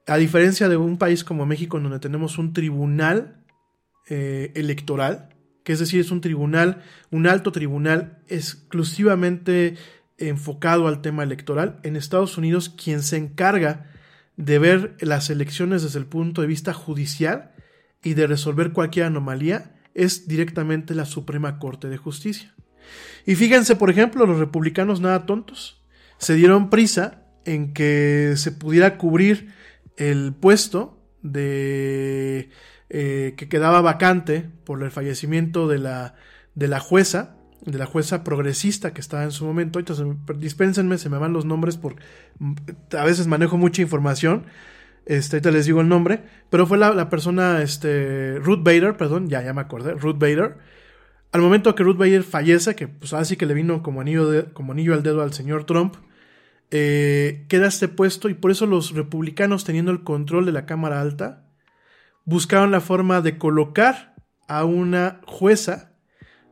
a diferencia de un país como México, en donde tenemos un tribunal eh, electoral, que es decir, es un tribunal, un alto tribunal exclusivamente enfocado al tema electoral. En Estados Unidos, quien se encarga de ver las elecciones desde el punto de vista judicial y de resolver cualquier anomalía es directamente la Suprema Corte de Justicia. Y fíjense, por ejemplo, los republicanos nada tontos se dieron prisa en que se pudiera cubrir el puesto de eh, que quedaba vacante por el fallecimiento de la, de la jueza, de la jueza progresista que estaba en su momento. Entonces, dispénsenme, se me van los nombres porque a veces manejo mucha información. Este, ahorita les digo el nombre, pero fue la, persona, este, Ruth Bader, perdón, ya, ya me acordé, Ruth Bader. Al momento que Ruth Bader fallece, que pues así que le vino como anillo, como anillo al dedo al señor Trump, eh, queda este puesto y por eso los republicanos teniendo el control de la Cámara Alta buscaron la forma de colocar a una jueza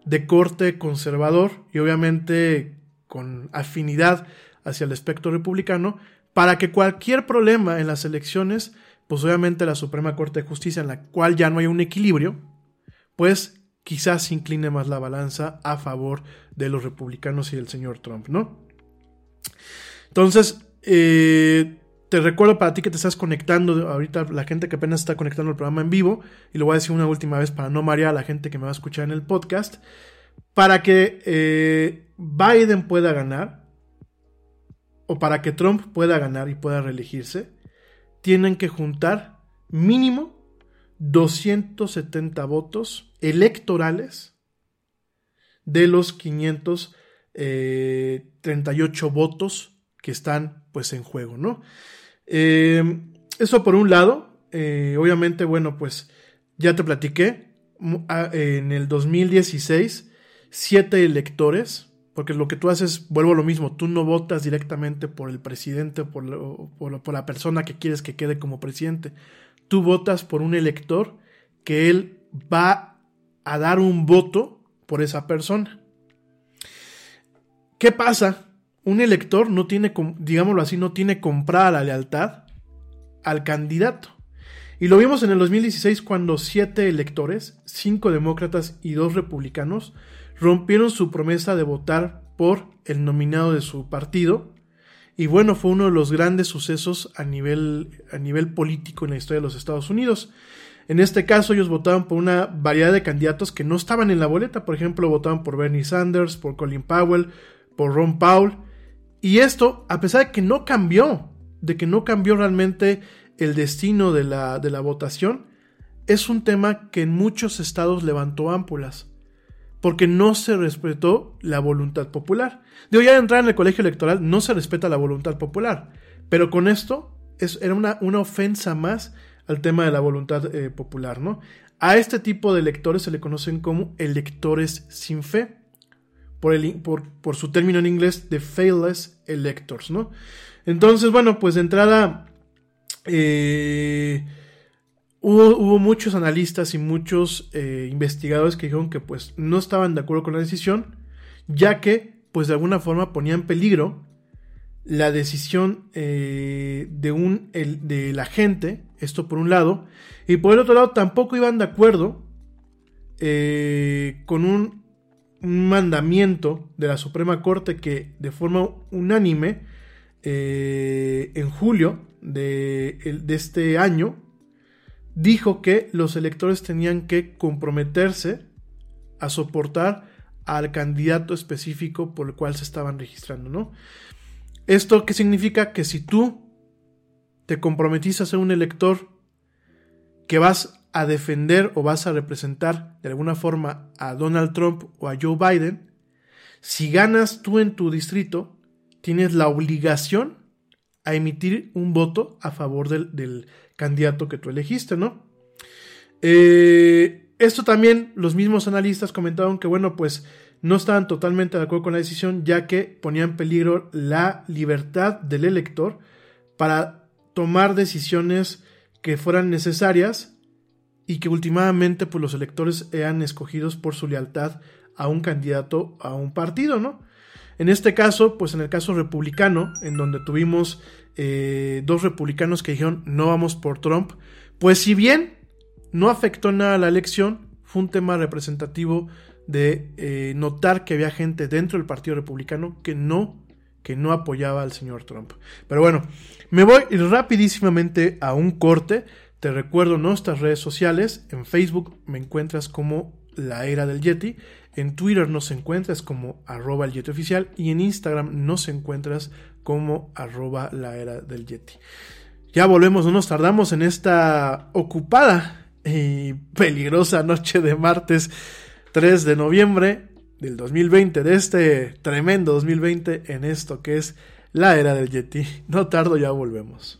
de corte conservador y obviamente con afinidad hacia el espectro republicano para que cualquier problema en las elecciones, pues obviamente la Suprema Corte de Justicia en la cual ya no hay un equilibrio, pues quizás incline más la balanza a favor de los republicanos y del señor Trump, ¿no? Entonces, eh, te recuerdo para ti que te estás conectando, ahorita la gente que apenas está conectando el programa en vivo, y lo voy a decir una última vez para no marear a la gente que me va a escuchar en el podcast, para que eh, Biden pueda ganar, o para que Trump pueda ganar y pueda reelegirse, tienen que juntar mínimo 270 votos electorales de los 538 eh, votos que están pues en juego, ¿no? Eh, eso por un lado, eh, obviamente, bueno, pues ya te platiqué, en el 2016, siete electores, porque lo que tú haces, vuelvo a lo mismo, tú no votas directamente por el presidente, por, por la persona que quieres que quede como presidente, tú votas por un elector que él va a dar un voto por esa persona. ¿Qué pasa un elector no tiene, digámoslo así, no tiene comprada la lealtad al candidato. Y lo vimos en el 2016 cuando siete electores, cinco demócratas y dos republicanos, rompieron su promesa de votar por el nominado de su partido. Y bueno, fue uno de los grandes sucesos a nivel, a nivel político en la historia de los Estados Unidos. En este caso, ellos votaban por una variedad de candidatos que no estaban en la boleta. Por ejemplo, votaban por Bernie Sanders, por Colin Powell, por Ron Paul y esto, a pesar de que no cambió, de que no cambió realmente el destino de la, de la votación, es un tema que en muchos estados levantó ámpulas, porque no se respetó la voluntad popular. Digo, ya de entrar en el colegio electoral no se respeta la voluntad popular, pero con esto es, era una, una ofensa más al tema de la voluntad eh, popular, ¿no? A este tipo de electores se le conocen como electores sin fe por, el, por, su término en inglés de failless electors, ¿no? Entonces, bueno, pues de entrada eh, hubo, muchos analistas y muchos eh, investigadores que dijeron que pues no estaban de acuerdo con la decisión, ya que pues de alguna forma ponía en peligro la decisión eh, de, un, de la gente, esto por un lado, y por el otro lado tampoco iban de acuerdo con un un mandamiento de la Suprema Corte que de forma unánime eh, en julio de, este año dijo que los electores tenían que comprometerse a soportar al candidato específico por el cual se estaban registrando, ¿no? ¿Esto qué significa? Que si tú te comprometiste a ser un elector que vas a defender o vas a representar de alguna forma a Donald Trump o a Joe Biden, si ganas tú en tu distrito, tienes la obligación a emitir un voto a favor del, candidato que tú elegiste, ¿no? Eh, esto también los mismos analistas comentaron que, bueno, pues no estaban totalmente de acuerdo con la decisión, ya que ponía en peligro la libertad del elector para tomar decisiones que fueran necesarias y que últimamente pues, los electores eran escogidos por su lealtad a un candidato, a un partido, ¿no? En este caso, pues en el caso republicano, en donde tuvimos eh, dos republicanos que dijeron no vamos por Trump, pues si bien no afectó nada a la elección, fue un tema representativo de eh, notar que había gente dentro del Partido Republicano que no, que no apoyaba al señor Trump. Pero bueno, me voy rapidísimamente a un corte. Te recuerdo nuestras redes sociales. En Facebook me encuentras como la era del Yeti. En Twitter nos encuentras como arroba el Yeti oficial. Y en Instagram nos encuentras como arroba la era del Yeti. Ya volvemos, no nos tardamos en esta ocupada y peligrosa noche de martes 3 de noviembre del 2020, de este tremendo 2020 en esto que es la era del Yeti. No tardo, ya volvemos.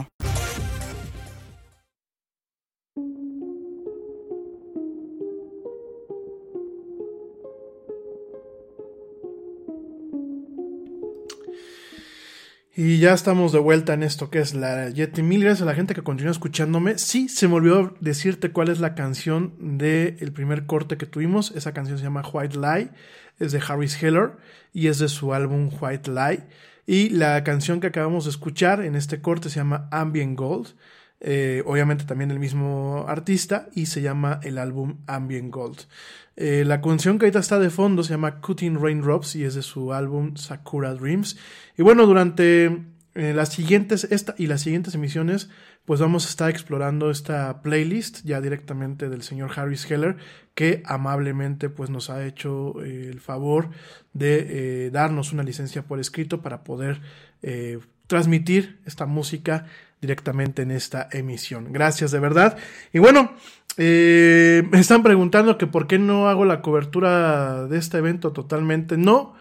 Y ya estamos de vuelta en esto que es la Yeti. Mil gracias a la gente que continúa escuchándome. Sí, se me olvidó decirte cuál es la canción del primer corte que tuvimos. Esa canción se llama White Lie. Es de Harris Heller y es de su álbum White Lie. Y la canción que acabamos de escuchar en este corte se llama Ambient Gold. Eh, obviamente también el mismo artista y se llama el álbum Ambient Gold. Eh, la canción que ahorita está de fondo se llama Cutting Raindrops y es de su álbum Sakura Dreams. Y bueno, durante eh, las siguientes, esta y las siguientes emisiones, pues vamos a estar explorando esta playlist ya directamente del señor Harris Heller, que amablemente pues nos ha hecho el favor de darnos una licencia por escrito para poder transmitir esta música directamente en esta emisión. Gracias de verdad. Y bueno, eh, me están preguntando que por qué no hago la cobertura de este evento totalmente. No,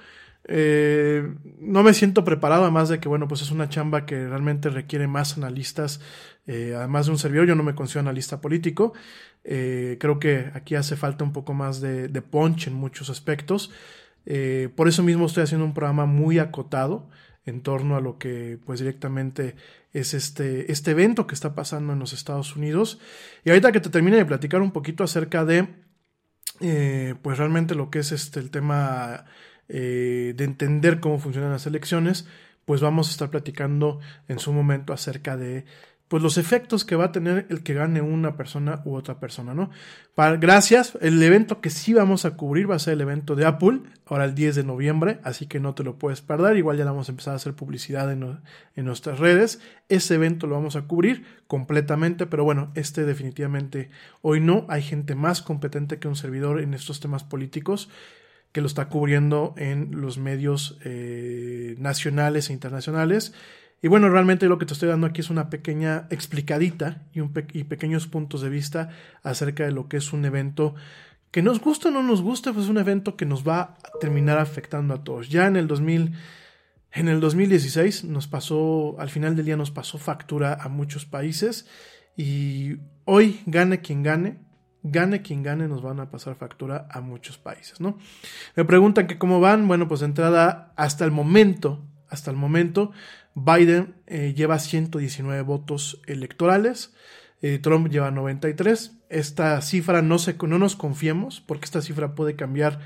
eh, no me siento preparado, además de que, bueno, pues es una chamba que realmente requiere más analistas, eh, además de un servidor, yo no me considero analista político. creo que aquí hace falta un poco más de, de punch en muchos aspectos. por eso mismo estoy haciendo un programa muy acotado en torno a lo que pues directamente es este, este evento que está pasando en los Estados Unidos. Y ahorita que te termine de platicar un poquito acerca de eh, pues realmente lo que es este el tema eh, de entender cómo funcionan las elecciones, pues vamos a estar platicando en su momento acerca de pues los efectos que va a tener el que gane una persona u otra persona, ¿no? Para, gracias, el evento que sí vamos a cubrir va a ser el evento de Apple, ahora el 10 de noviembre, así que no te lo puedes perder, igual ya vamos a empezar a hacer publicidad en, en nuestras redes, ese evento lo vamos a cubrir completamente, pero bueno, este definitivamente hoy no, hay gente más competente que un servidor en estos temas políticos que lo está cubriendo en los medios eh, nacionales e internacionales y bueno, realmente lo que te estoy dando aquí es una pequeña explicadita y, un pequeños puntos de vista acerca de lo que es un evento que nos gusta o no nos gusta, pues es un evento que nos va a terminar afectando a todos. Ya en el 2000, en el 2016 nos pasó, al final del día nos pasó factura a muchos países y hoy gane quien gane, gane quien gane, nos van a pasar factura a muchos países, ¿no? Me preguntan que cómo van, bueno, pues de entrada hasta el momento, hasta el momento, Biden eh, lleva 119 votos electorales, eh, Trump lleva 93. Esta cifra no, se, no nos confiemos porque esta cifra puede cambiar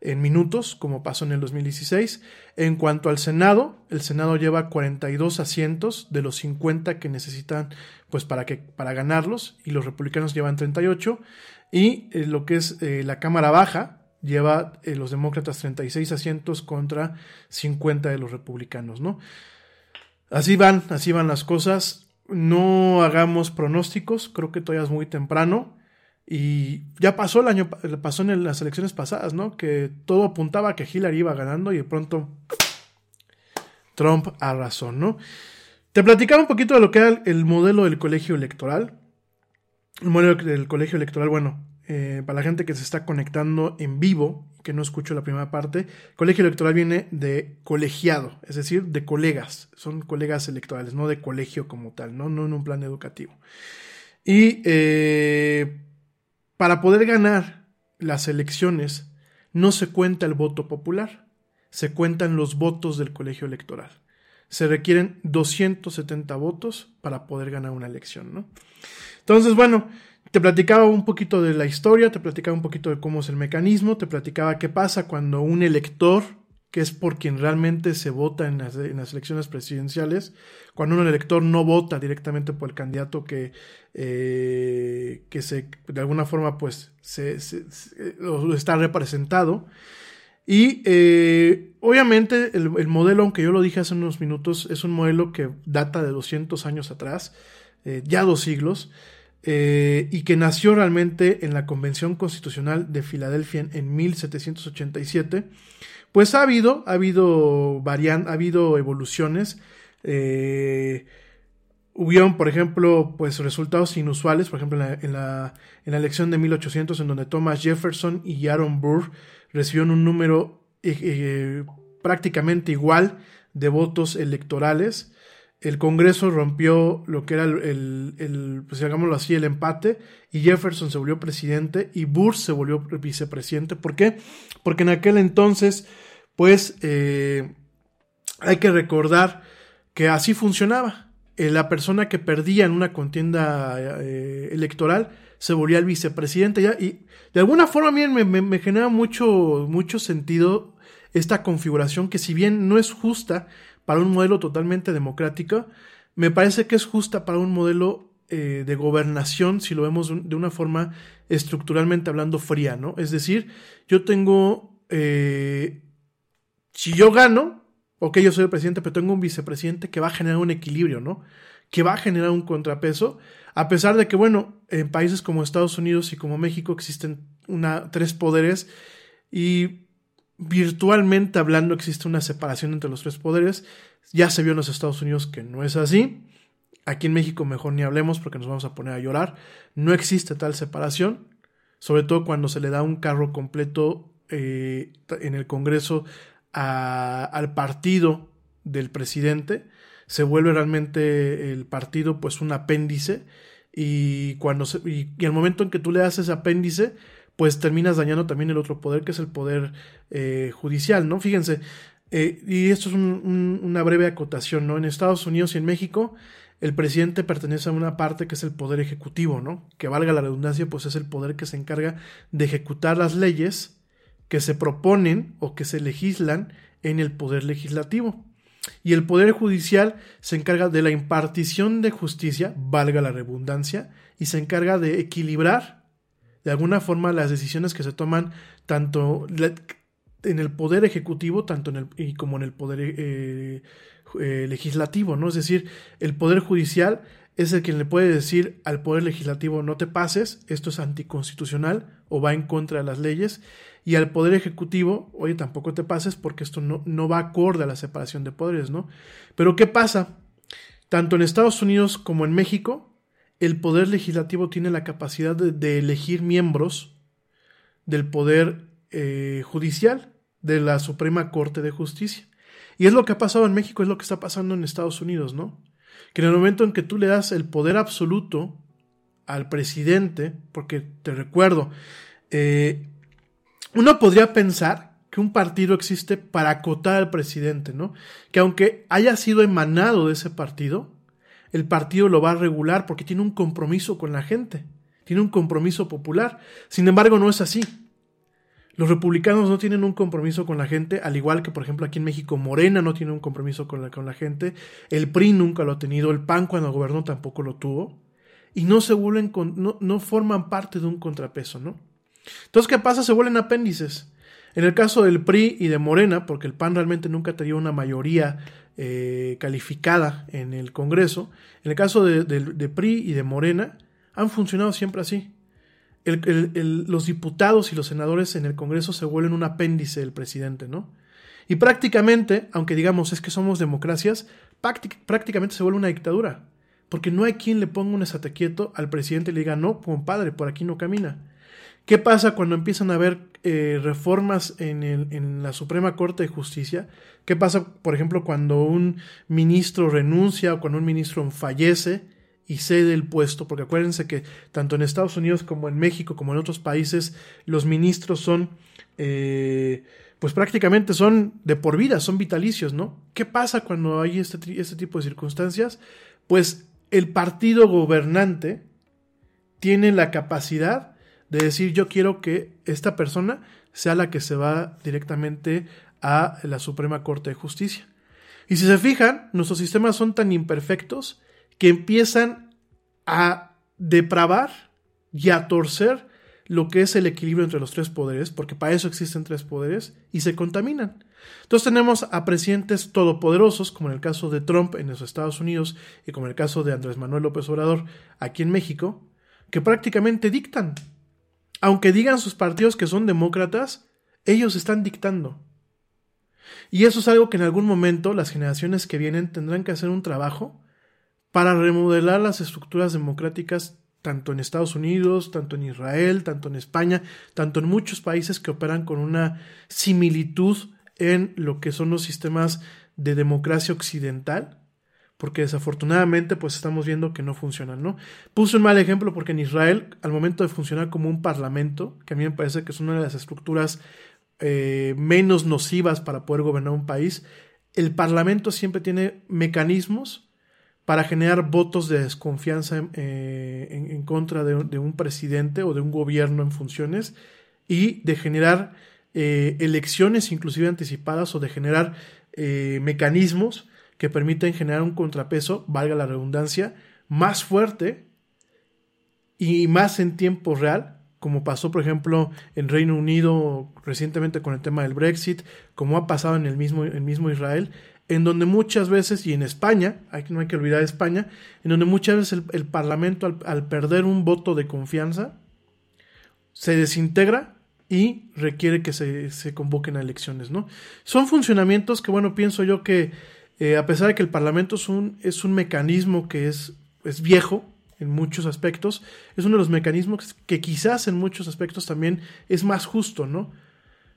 en minutos, como pasó en el 2016. En cuanto al Senado, el Senado lleva 42 asientos de los 50 que necesitan pues para, que, para ganarlos y los republicanos llevan 38. Y eh, lo que es la Cámara Baja, lleva los demócratas 36 asientos contra 50 de los republicanos, ¿no? Así van, así van las cosas. No hagamos pronósticos, creo que todavía es muy temprano. Y ya pasó el año, pasó en las elecciones pasadas, ¿no? Que todo apuntaba a que Hillary iba ganando y de pronto Trump arrasó, ¿no? Te platicaba un poquito de lo que era el modelo del colegio electoral. El modelo del colegio electoral, bueno, eh, para la gente que se está conectando en vivo, que no escucho la primera parte, colegio electoral viene de colegiado, es decir, de colegas, son colegas electorales, no de colegio como tal, no, no en un plan educativo. Y eh, para poder ganar las elecciones no se cuenta el voto popular, se cuentan los votos del colegio electoral. se requieren 270 votos para poder ganar una elección, ¿no? Entonces, bueno, te platicaba un poquito de la historia, te platicaba un poquito de cómo es el mecanismo, te platicaba qué pasa cuando un elector, que es por quien realmente se vota en las, elecciones presidenciales, cuando un elector no vota directamente por el candidato que, eh, que se, de alguna forma pues se, está representado. Y eh, obviamente el, el, modelo, aunque yo lo dije hace unos minutos, es un modelo que data de 200 años atrás, eh, ya dos siglos, eh, y que nació realmente en la Convención Constitucional de Filadelfia en, 1787, pues ha habido, ha habido varian, ha habido evoluciones. Eh, hubieron, por ejemplo, pues resultados inusuales, por ejemplo, en la, en la, elección de 1800, en donde Thomas Jefferson y Aaron Burr recibieron un número eh, prácticamente igual de votos electorales el Congreso rompió lo que era el, el, pues digámoslo así, el empate, y Jefferson se volvió presidente y Burr se volvió vicepresidente. ¿Por qué? Porque en aquel entonces, pues, eh, hay que recordar que así funcionaba. Eh, la persona que perdía en una contienda eh, electoral se volvía el vicepresidente y de alguna forma a mí me, me genera mucho, mucho sentido esta configuración que si bien no es justa, para un modelo totalmente democrático, me parece que es justa para un modelo eh, de gobernación, si lo vemos de una forma estructuralmente hablando fría, ¿no? Es decir, yo tengo, eh, si yo gano, ok, yo soy el presidente, pero tengo un vicepresidente que va a generar un equilibrio, ¿no? Que va a generar un contrapeso, a pesar de que, bueno, en países como Estados Unidos y como México existen una, tres poderes y virtualmente hablando existe una separación entre los tres poderes. Ya se vio en los Estados Unidos que no es así. Aquí en México mejor ni hablemos porque nos vamos a poner a llorar. No existe tal separación, sobre todo cuando se le da un carro completo eh, en el Congreso al partido del presidente. Se vuelve realmente el partido pues un apéndice y cuando se, y, y al momento en que tú le das ese apéndice pues terminas dañando también el otro poder, que es el poder eh, judicial, ¿no? Fíjense, eh, y esto es una breve acotación, ¿no? En Estados Unidos y en México, el presidente pertenece a una parte que es el poder ejecutivo, ¿no? Que valga la redundancia, pues es el poder que se encarga de ejecutar las leyes que se proponen o que se legislan en el poder legislativo. Y el poder judicial se encarga de la impartición de justicia, valga la redundancia, y se encarga de equilibrar de alguna forma las decisiones que se toman tanto en el poder ejecutivo tanto en el, y como en el poder eh, eh, legislativo, ¿no? Es decir, el poder judicial es el que le puede decir al poder legislativo no te pases, esto es anticonstitucional o va en contra de las leyes, y al poder ejecutivo, oye, tampoco te pases porque esto no, no va acorde a la separación de poderes, ¿no? Pero ¿qué pasa? Tanto en Estados Unidos como en México, el poder legislativo tiene la capacidad de, elegir miembros del poder eh, judicial, de la Suprema Corte de Justicia. Y es lo que ha pasado en México, es lo que está pasando en Estados Unidos, ¿no? Que en el momento en que tú le das el poder absoluto al presidente, porque te recuerdo, eh, uno podría pensar que un partido existe para acotar al presidente, ¿no? Que aunque haya sido emanado de ese partido, el partido lo va a regular porque tiene un compromiso con la gente, tiene un compromiso popular. Sin embargo, no es así. Los republicanos no tienen un compromiso con la gente, al igual que, por ejemplo, aquí en México, Morena no tiene un compromiso con la, con la gente, el PRI nunca lo ha tenido, el PAN cuando gobernó tampoco lo tuvo, y no se vuelven, no, no forman parte de un contrapeso, ¿no? Entonces, ¿qué pasa? Se vuelven apéndices. En el caso del PRI y de Morena, porque el PAN realmente nunca tenía una mayoría eh, calificada en el Congreso, en el caso de, PRI y de Morena, han funcionado siempre así. los diputados y los senadores en el Congreso se vuelven un apéndice del presidente, ¿no? Y prácticamente, aunque digamos es que somos democracias, prácticamente se vuelve una dictadura. Porque no hay quien le ponga un estate quieto al presidente y le diga, no, compadre, por aquí no camina. ¿Qué pasa cuando empiezan a haber eh, reformas en, la Suprema Corte de Justicia? ¿Qué pasa, por ejemplo, cuando un ministro renuncia o cuando un ministro fallece y cede el puesto, porque acuérdense que tanto en Estados Unidos como en México, como en otros países, los ministros son, eh, pues prácticamente son de por vida, son vitalicios, ¿no? ¿Qué pasa cuando hay este, este tipo de circunstancias? Pues el partido gobernante tiene la capacidad de decir yo quiero que esta persona sea la que se va directamente a la Suprema Corte de Justicia. Y si se fijan, nuestros sistemas son tan imperfectos que empiezan a depravar y a torcer lo que es el equilibrio entre los tres poderes, porque para eso existen tres poderes, y se contaminan. Entonces tenemos a presidentes todopoderosos, como en el caso de Trump en los Estados Unidos y como en el caso de Andrés Manuel López Obrador aquí en México, que prácticamente dictan. Aunque digan sus partidos que son demócratas, ellos están dictando. Y eso es algo que en algún momento las generaciones que vienen tendrán que hacer un trabajo para remodelar las estructuras democráticas tanto en Estados Unidos, tanto en Israel, tanto en España, tanto en muchos países que operan con una similitud en lo que son los sistemas de democracia occidental, porque desafortunadamente pues estamos viendo que no funcionan, ¿no? Puse un mal ejemplo porque en Israel, al momento de funcionar como un parlamento, que a mí me parece que es una de las estructuras eh, menos nocivas para poder gobernar un país, el Parlamento siempre tiene mecanismos para generar votos de desconfianza eh, en, contra de, un presidente o de un gobierno en funciones y de generar eh, elecciones inclusive anticipadas o de generar mecanismos que permiten generar un contrapeso, valga la redundancia, más fuerte y más en tiempo real como pasó por ejemplo en Reino Unido recientemente con el tema del Brexit, como ha pasado en el mismo, el mismo Israel, en donde muchas veces, y en España, no hay que olvidar España, en donde muchas veces el, Parlamento al, perder un voto de confianza, se desintegra y requiere que se, se convoquen a elecciones, ¿no? Son funcionamientos que, bueno, pienso yo que eh, a pesar de que el Parlamento es un, es un mecanismo que es, es viejo, en muchos aspectos, es uno de los mecanismos que quizás en muchos aspectos también es más justo, ¿no?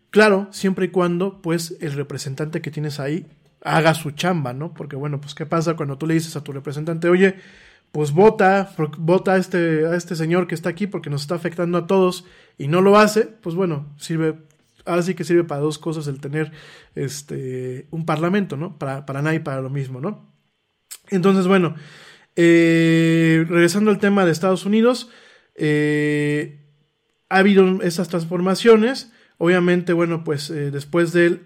Claro, siempre y cuando, pues, el representante que tienes ahí haga su chamba, ¿no? Porque, bueno, pues, ¿qué pasa cuando tú le dices a tu representante, oye, pues vota, vota a este, este señor que está aquí porque nos está afectando a todos y no lo hace, pues bueno, sirve, ahora sí que sirve para dos cosas el tener este, un parlamento, ¿no? Para, para nada para lo mismo, ¿no? Entonces, bueno, eh, regresando al tema de Estados Unidos, eh, ha habido esas transformaciones. Obviamente, bueno, pues eh, después de,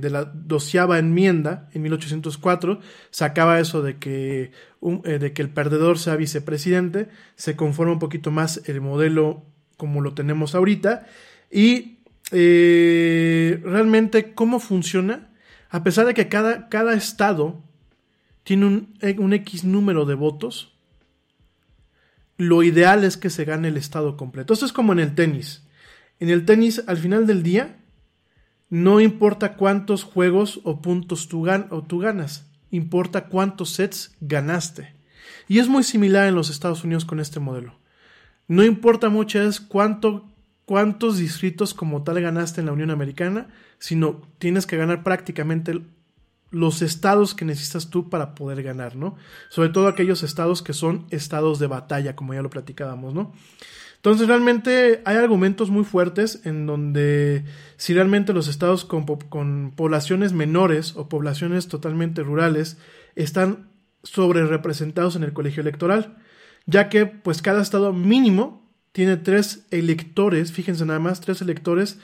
de, la doceava enmienda en 1804, sacaba eso de que, de que el perdedor sea vicepresidente, se conforma un poquito más el modelo como lo tenemos ahorita. Y realmente, ¿cómo funciona? A pesar de que cada, cada estado tiene un, eh, un X número de votos, lo ideal es que se gane el estado completo. Esto es como en el tenis. En el tenis, al final del día, no importa cuántos juegos o puntos tú, o tú ganas, importa cuántos sets ganaste. Y es muy similar en los Estados Unidos con este modelo. No importa mucho es cuánto, cuántos distritos como tal ganaste en la Unión Americana, sino tienes que ganar prácticamente los estados que necesitas tú para poder ganar, ¿no? Sobre todo aquellos estados que son estados de batalla, como ya lo platicábamos, ¿no? Entonces realmente hay argumentos muy fuertes en donde si realmente los estados con, poblaciones menores o poblaciones totalmente rurales están sobre representados en el colegio electoral, ya que pues cada estado mínimo tiene tres electores, fíjense nada más, tres electores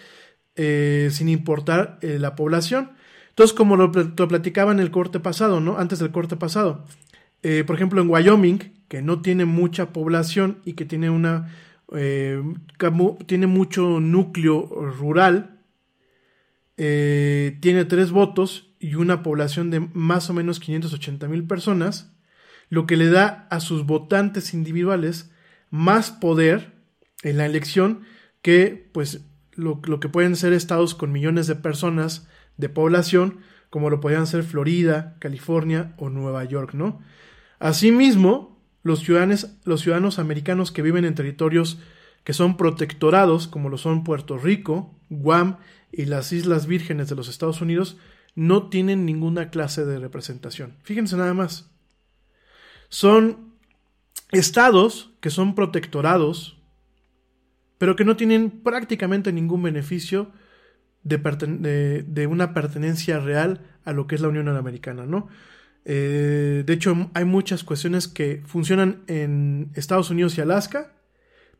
eh, sin importar eh, la población. Entonces, como lo, platicaba en el corte pasado, ¿no? Antes del corte pasado. Eh, por ejemplo, en Wyoming, que no tiene mucha población y que tiene una. Eh, tiene mucho núcleo rural. Eh, tiene tres votos y una población de más o menos 580 mil personas, lo que le da a sus votantes individuales más poder en la elección que pues lo, lo que pueden ser estados con millones de personas de población, como lo podían ser Florida, California o Nueva York, ¿no? Asimismo, los ciudadanos, los ciudadanos americanos que viven en territorios que son protectorados, como lo son Puerto Rico, Guam y las Islas Vírgenes de los Estados Unidos, no tienen ninguna clase de representación. Fíjense nada más. Son estados que son protectorados, pero que no tienen prácticamente ningún beneficio de, una pertenencia real a lo que es la Unión Americana, ¿no? Eh, de hecho, hay muchas cuestiones que funcionan en Estados Unidos y Alaska,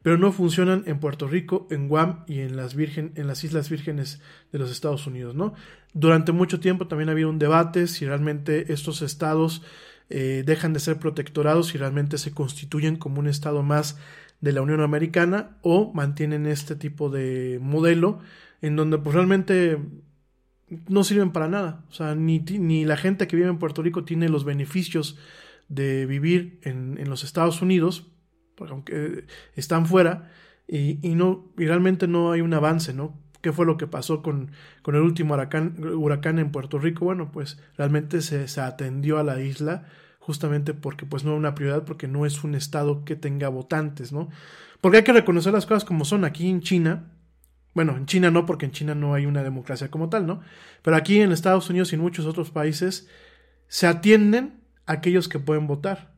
pero no funcionan en Puerto Rico, en Guam y en las, Virgen, en las Islas Vírgenes de los Estados Unidos, ¿no? Durante mucho tiempo también ha habido un debate si realmente estos estados eh, dejan de ser protectorados, y realmente se constituyen como un estado más de la Unión Americana o mantienen este tipo de modelo en donde pues realmente no sirven para nada. O sea, ni, ni la gente que vive en Puerto Rico tiene los beneficios de vivir en, en los Estados Unidos, aunque están fuera, y, y, no, y realmente no hay un avance, ¿no? ¿Qué fue lo que pasó con, con el último huracán, huracán, en Puerto Rico? Bueno, pues realmente se, se, atendió a la isla justamente porque pues no es una prioridad, porque no es un estado que tenga votantes, ¿no? Porque hay que reconocer las cosas como son. Aquí en China, bueno, en China no, porque en China no hay una democracia como tal, ¿no? Pero aquí en Estados Unidos y en muchos otros países se atienden a aquellos que pueden votar.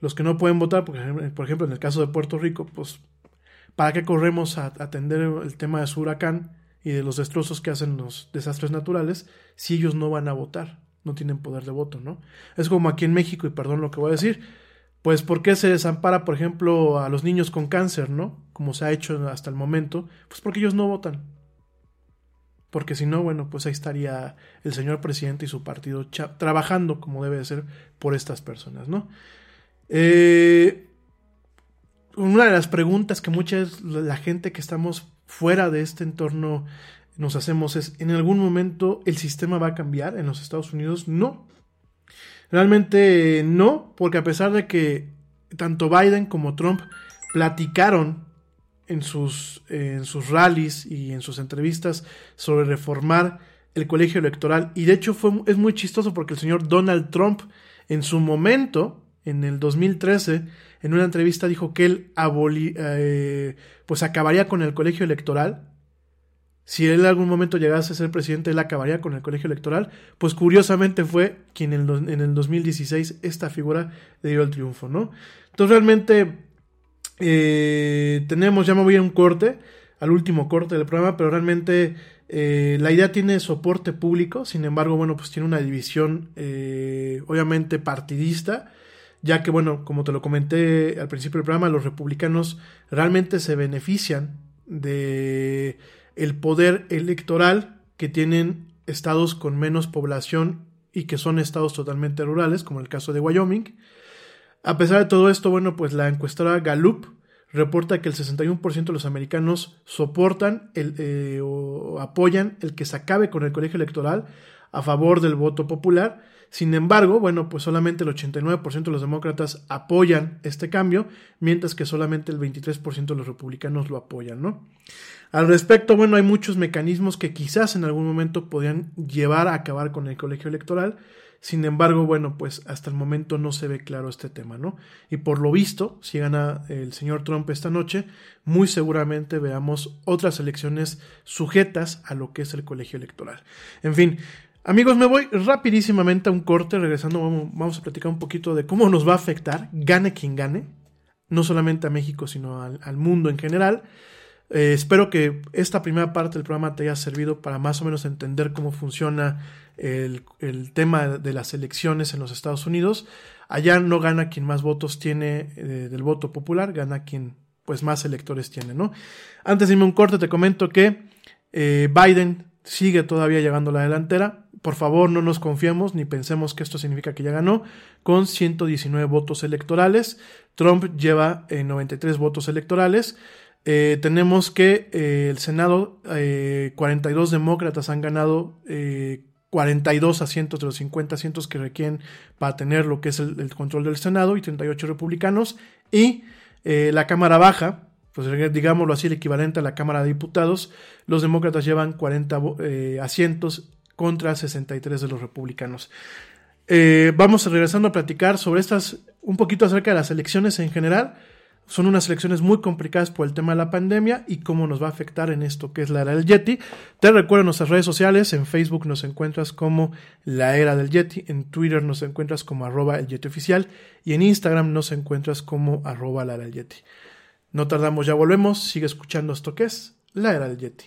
Los que no pueden votar, porque, por ejemplo, en el caso de Puerto Rico, pues, ¿para qué corremos a atender el tema de su huracán y de los destrozos que hacen los desastres naturales si ellos no van a votar? No tienen poder de voto, ¿no? Es como aquí en México, y perdón lo que voy a decir, pues ¿por qué se desampara, por ejemplo, a los niños con cáncer, ¿no? Como se ha hecho hasta el momento, pues porque ellos no votan. Porque si no, bueno, pues ahí estaría el señor presidente y su partido trabajando como debe de ser por estas personas, ¿no? Eh, una de las preguntas que muchas la gente que estamos fuera de este entorno nos hacemos es, ¿en algún momento el sistema va a cambiar en los Estados Unidos? No. Realmente no, porque a pesar de que tanto Biden como Trump platicaron en sus, en sus rallies y en sus entrevistas sobre reformar el colegio electoral, y de hecho fue, es muy chistoso porque el señor Donald Trump en su momento, en el 2013, en una entrevista dijo que él aboli, eh, pues acabaría con el colegio electoral si él en algún momento llegase a ser presidente, él acabaría con el colegio electoral, pues curiosamente fue quien en el, en el 2016 esta figura le dio el triunfo, ¿no? Entonces realmente eh, tenemos, ya me voy a un corte, al último corte del programa, pero realmente eh, la idea tiene soporte público, sin embargo, bueno, pues tiene una división eh, obviamente partidista, ya que, bueno, como te lo comenté al principio del programa, los republicanos realmente se benefician de el poder electoral que tienen estados con menos población y que son estados totalmente rurales, como el caso de Wyoming. A pesar de todo esto, bueno, pues la encuestadora Gallup reporta que el 61% de los americanos soportan el, eh, o apoyan el que se acabe con el colegio electoral a favor del voto popular. Sin embargo, bueno, pues solamente el 89% de los demócratas apoyan este cambio, mientras que solamente el 23% de los republicanos lo apoyan, ¿no? Al respecto, bueno, hay muchos mecanismos que quizás en algún momento podrían llevar a acabar con el colegio electoral. Sin embargo, bueno, pues hasta el momento no se ve claro este tema, ¿no? Y por lo visto, si gana el señor Trump esta noche, muy seguramente veamos otras elecciones sujetas a lo que es el colegio electoral. En fin, amigos, me voy rapidísimamente a un corte, regresando vamos, a platicar un poquito de cómo nos va a afectar, gane quien gane, no solamente a México, sino al, mundo en general. Eh, espero que esta primera parte del programa te haya servido para más o menos entender cómo funciona el, tema de las elecciones en los Estados Unidos. Allá no gana quien más votos tiene eh, del voto popular, gana quien pues más electores tiene, ¿no? Antes de irme un corte te comento que eh, Biden sigue todavía llegando a la delantera. Por favor, no nos confiemos ni pensemos que esto significa que ya ganó con 119 votos electorales. Trump lleva 93 votos electorales. Eh, tenemos que eh, el Senado, 42 eh, demócratas han ganado 42 asientos de los 50 asientos que requieren para tener lo que es el, control del Senado y 38 republicanos. Y la Cámara Baja, pues digámoslo así, el equivalente a la Cámara de Diputados, los demócratas llevan 40 asientos contra 63 de los republicanos. vamos regresando a platicar sobre estas, un poquito acerca de las elecciones en general son unas elecciones muy complicadas por el tema de la pandemia y cómo nos va a afectar en esto que es la era del Yeti. Te recuerdo nuestras redes sociales, en Facebook nos encuentras como la era del Yeti, en Twitter nos encuentras como arroba el Yeti oficial y en Instagram nos encuentras como arroba la era del Yeti. No tardamos, ya volvemos, sigue escuchando esto que es la era del Yeti.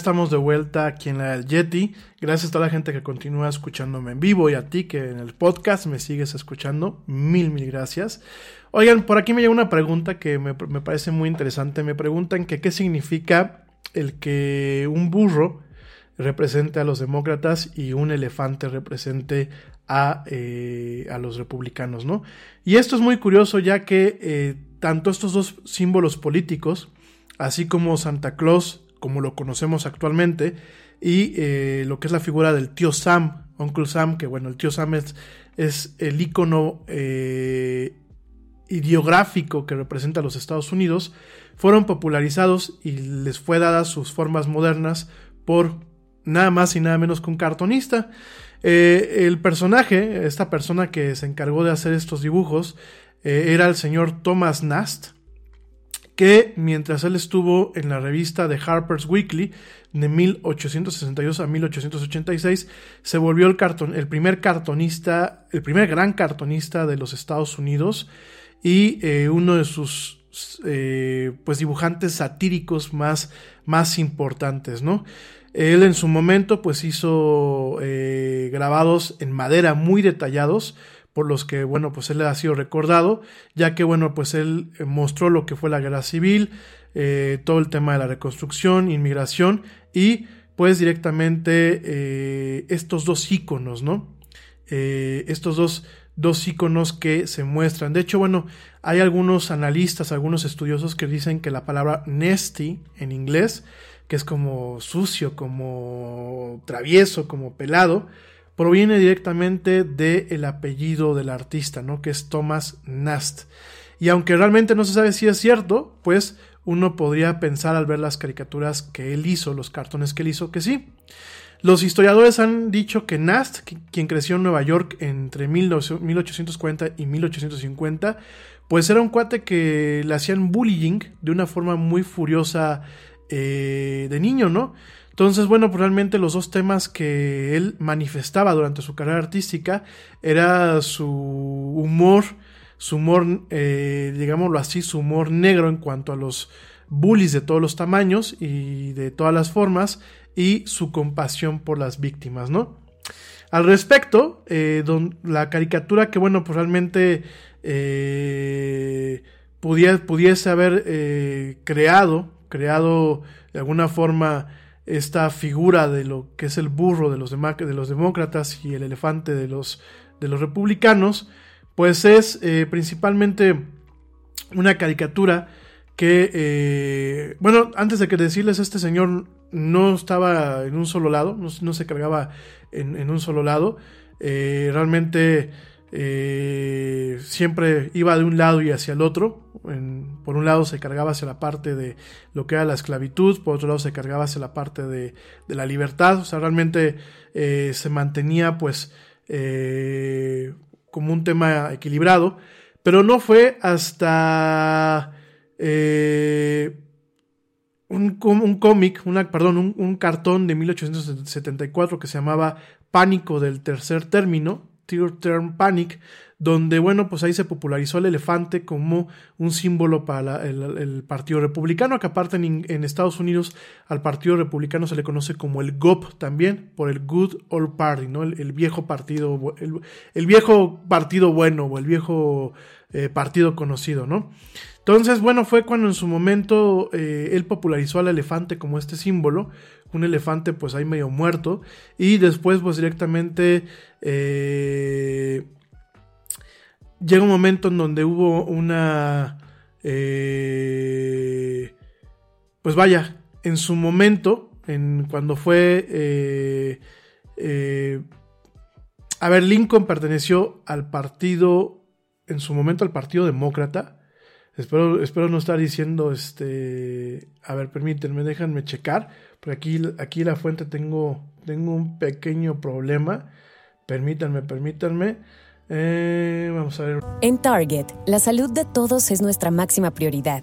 Estamos de vuelta aquí en la Yeti. Gracias a toda la gente que continúa escuchándome en vivo y a ti que en el podcast me sigues escuchando. Mil, mil gracias. Oigan, por aquí me llega una pregunta que me, me parece muy interesante. Me preguntan que qué significa el que un burro represente a los demócratas y un elefante represente a, eh, a los republicanos, ¿no? Y esto es muy curioso ya que eh, tanto estos dos símbolos políticos, así como Santa Claus como lo conocemos actualmente, y eh, lo que es la figura del tío Sam, Uncle Sam, que bueno, el tío Sam es, el icono eh, ideográfico que representa a los Estados Unidos, fueron popularizados y les fue dadas sus formas modernas por nada más y nada menos que un cartonista. Eh, el personaje, esta persona que se encargó de hacer estos dibujos, era el señor Thomas Nast, que mientras él estuvo en la revista de Harper's Weekly de 1862 a 1886, se volvió el, carton, el primer cartonista, el primer gran cartonista de los Estados Unidos y eh, uno de sus eh, pues dibujantes satíricos más, más importantes, ¿no? Él en su momento pues hizo eh, grabados en madera muy detallados, por los que, bueno, pues él ha sido recordado, ya que, bueno, pues él mostró lo que fue la guerra civil, eh, todo el tema de la reconstrucción, inmigración y, pues, directamente eh, estos dos íconos, ¿no? estos dos, dos íconos que se muestran. De hecho, bueno, hay algunos analistas, algunos estudiosos que dicen que la palabra nasty en inglés que es como sucio, como travieso, como pelado, proviene directamente del apellido del artista, ¿no? Que es Thomas Nast. Y aunque realmente no se sabe si es cierto, pues uno podría pensar al ver las caricaturas que él hizo, los cartones que él hizo, que sí. Los historiadores han dicho que Nast, quien creció en Nueva York entre 1840 y 1850, pues era un cuate que le hacían bullying de una forma muy furiosa eh, de niño, ¿no? Entonces, bueno, pues realmente los dos temas que él manifestaba durante su carrera artística era su humor, su humor, eh, digámoslo así, su humor negro en cuanto a los bullies de todos los tamaños y de todas las formas y su compasión por las víctimas, ¿no? Al respecto, eh, la caricatura que, bueno, pues realmente pudiese haber creado creado de alguna forma esta figura de lo que es el burro de los, de los demócratas y el elefante de los, de los republicanos, pues es eh, principalmente una caricatura que, eh, bueno, antes de que decirles, este señor no estaba en un solo lado, no, se cargaba en, un solo lado, eh, realmente siempre iba de un lado y hacia el otro. Por un lado se cargaba hacia la parte de lo que era la esclavitud, por otro lado se cargaba hacia la parte de, la libertad. O sea, realmente eh, se mantenía pues eh, como un tema equilibrado. Pero no fue hasta un, un cómic, perdón, un, un cartón de 1874 que se llamaba Pánico del tercer término, Term Panic, donde, bueno, pues ahí se popularizó el elefante como un símbolo para el, Partido Republicano, que aparte en, Estados Unidos al Partido Republicano se le conoce como el GOP también, por el Good Old Party, ¿no? El, viejo partido, el, viejo partido bueno o el viejo eh, partido conocido, ¿no? Entonces, bueno, fue cuando en su momento eh, él popularizó al elefante como este símbolo, un elefante pues ahí medio muerto, y después pues directamente eh, llega un momento en donde hubo una... Eh, pues vaya, en su momento, en, cuando fue... a ver, Lincoln perteneció al partido, en su momento al Partido Demócrata, Espero, espero no estar diciendo, este, a ver, permítanme, déjenme checar, porque aquí, aquí la fuente tengo, tengo un pequeño problema. Permítanme, permítanme. Eh, vamos a ver. En Target, la salud de todos es nuestra máxima prioridad.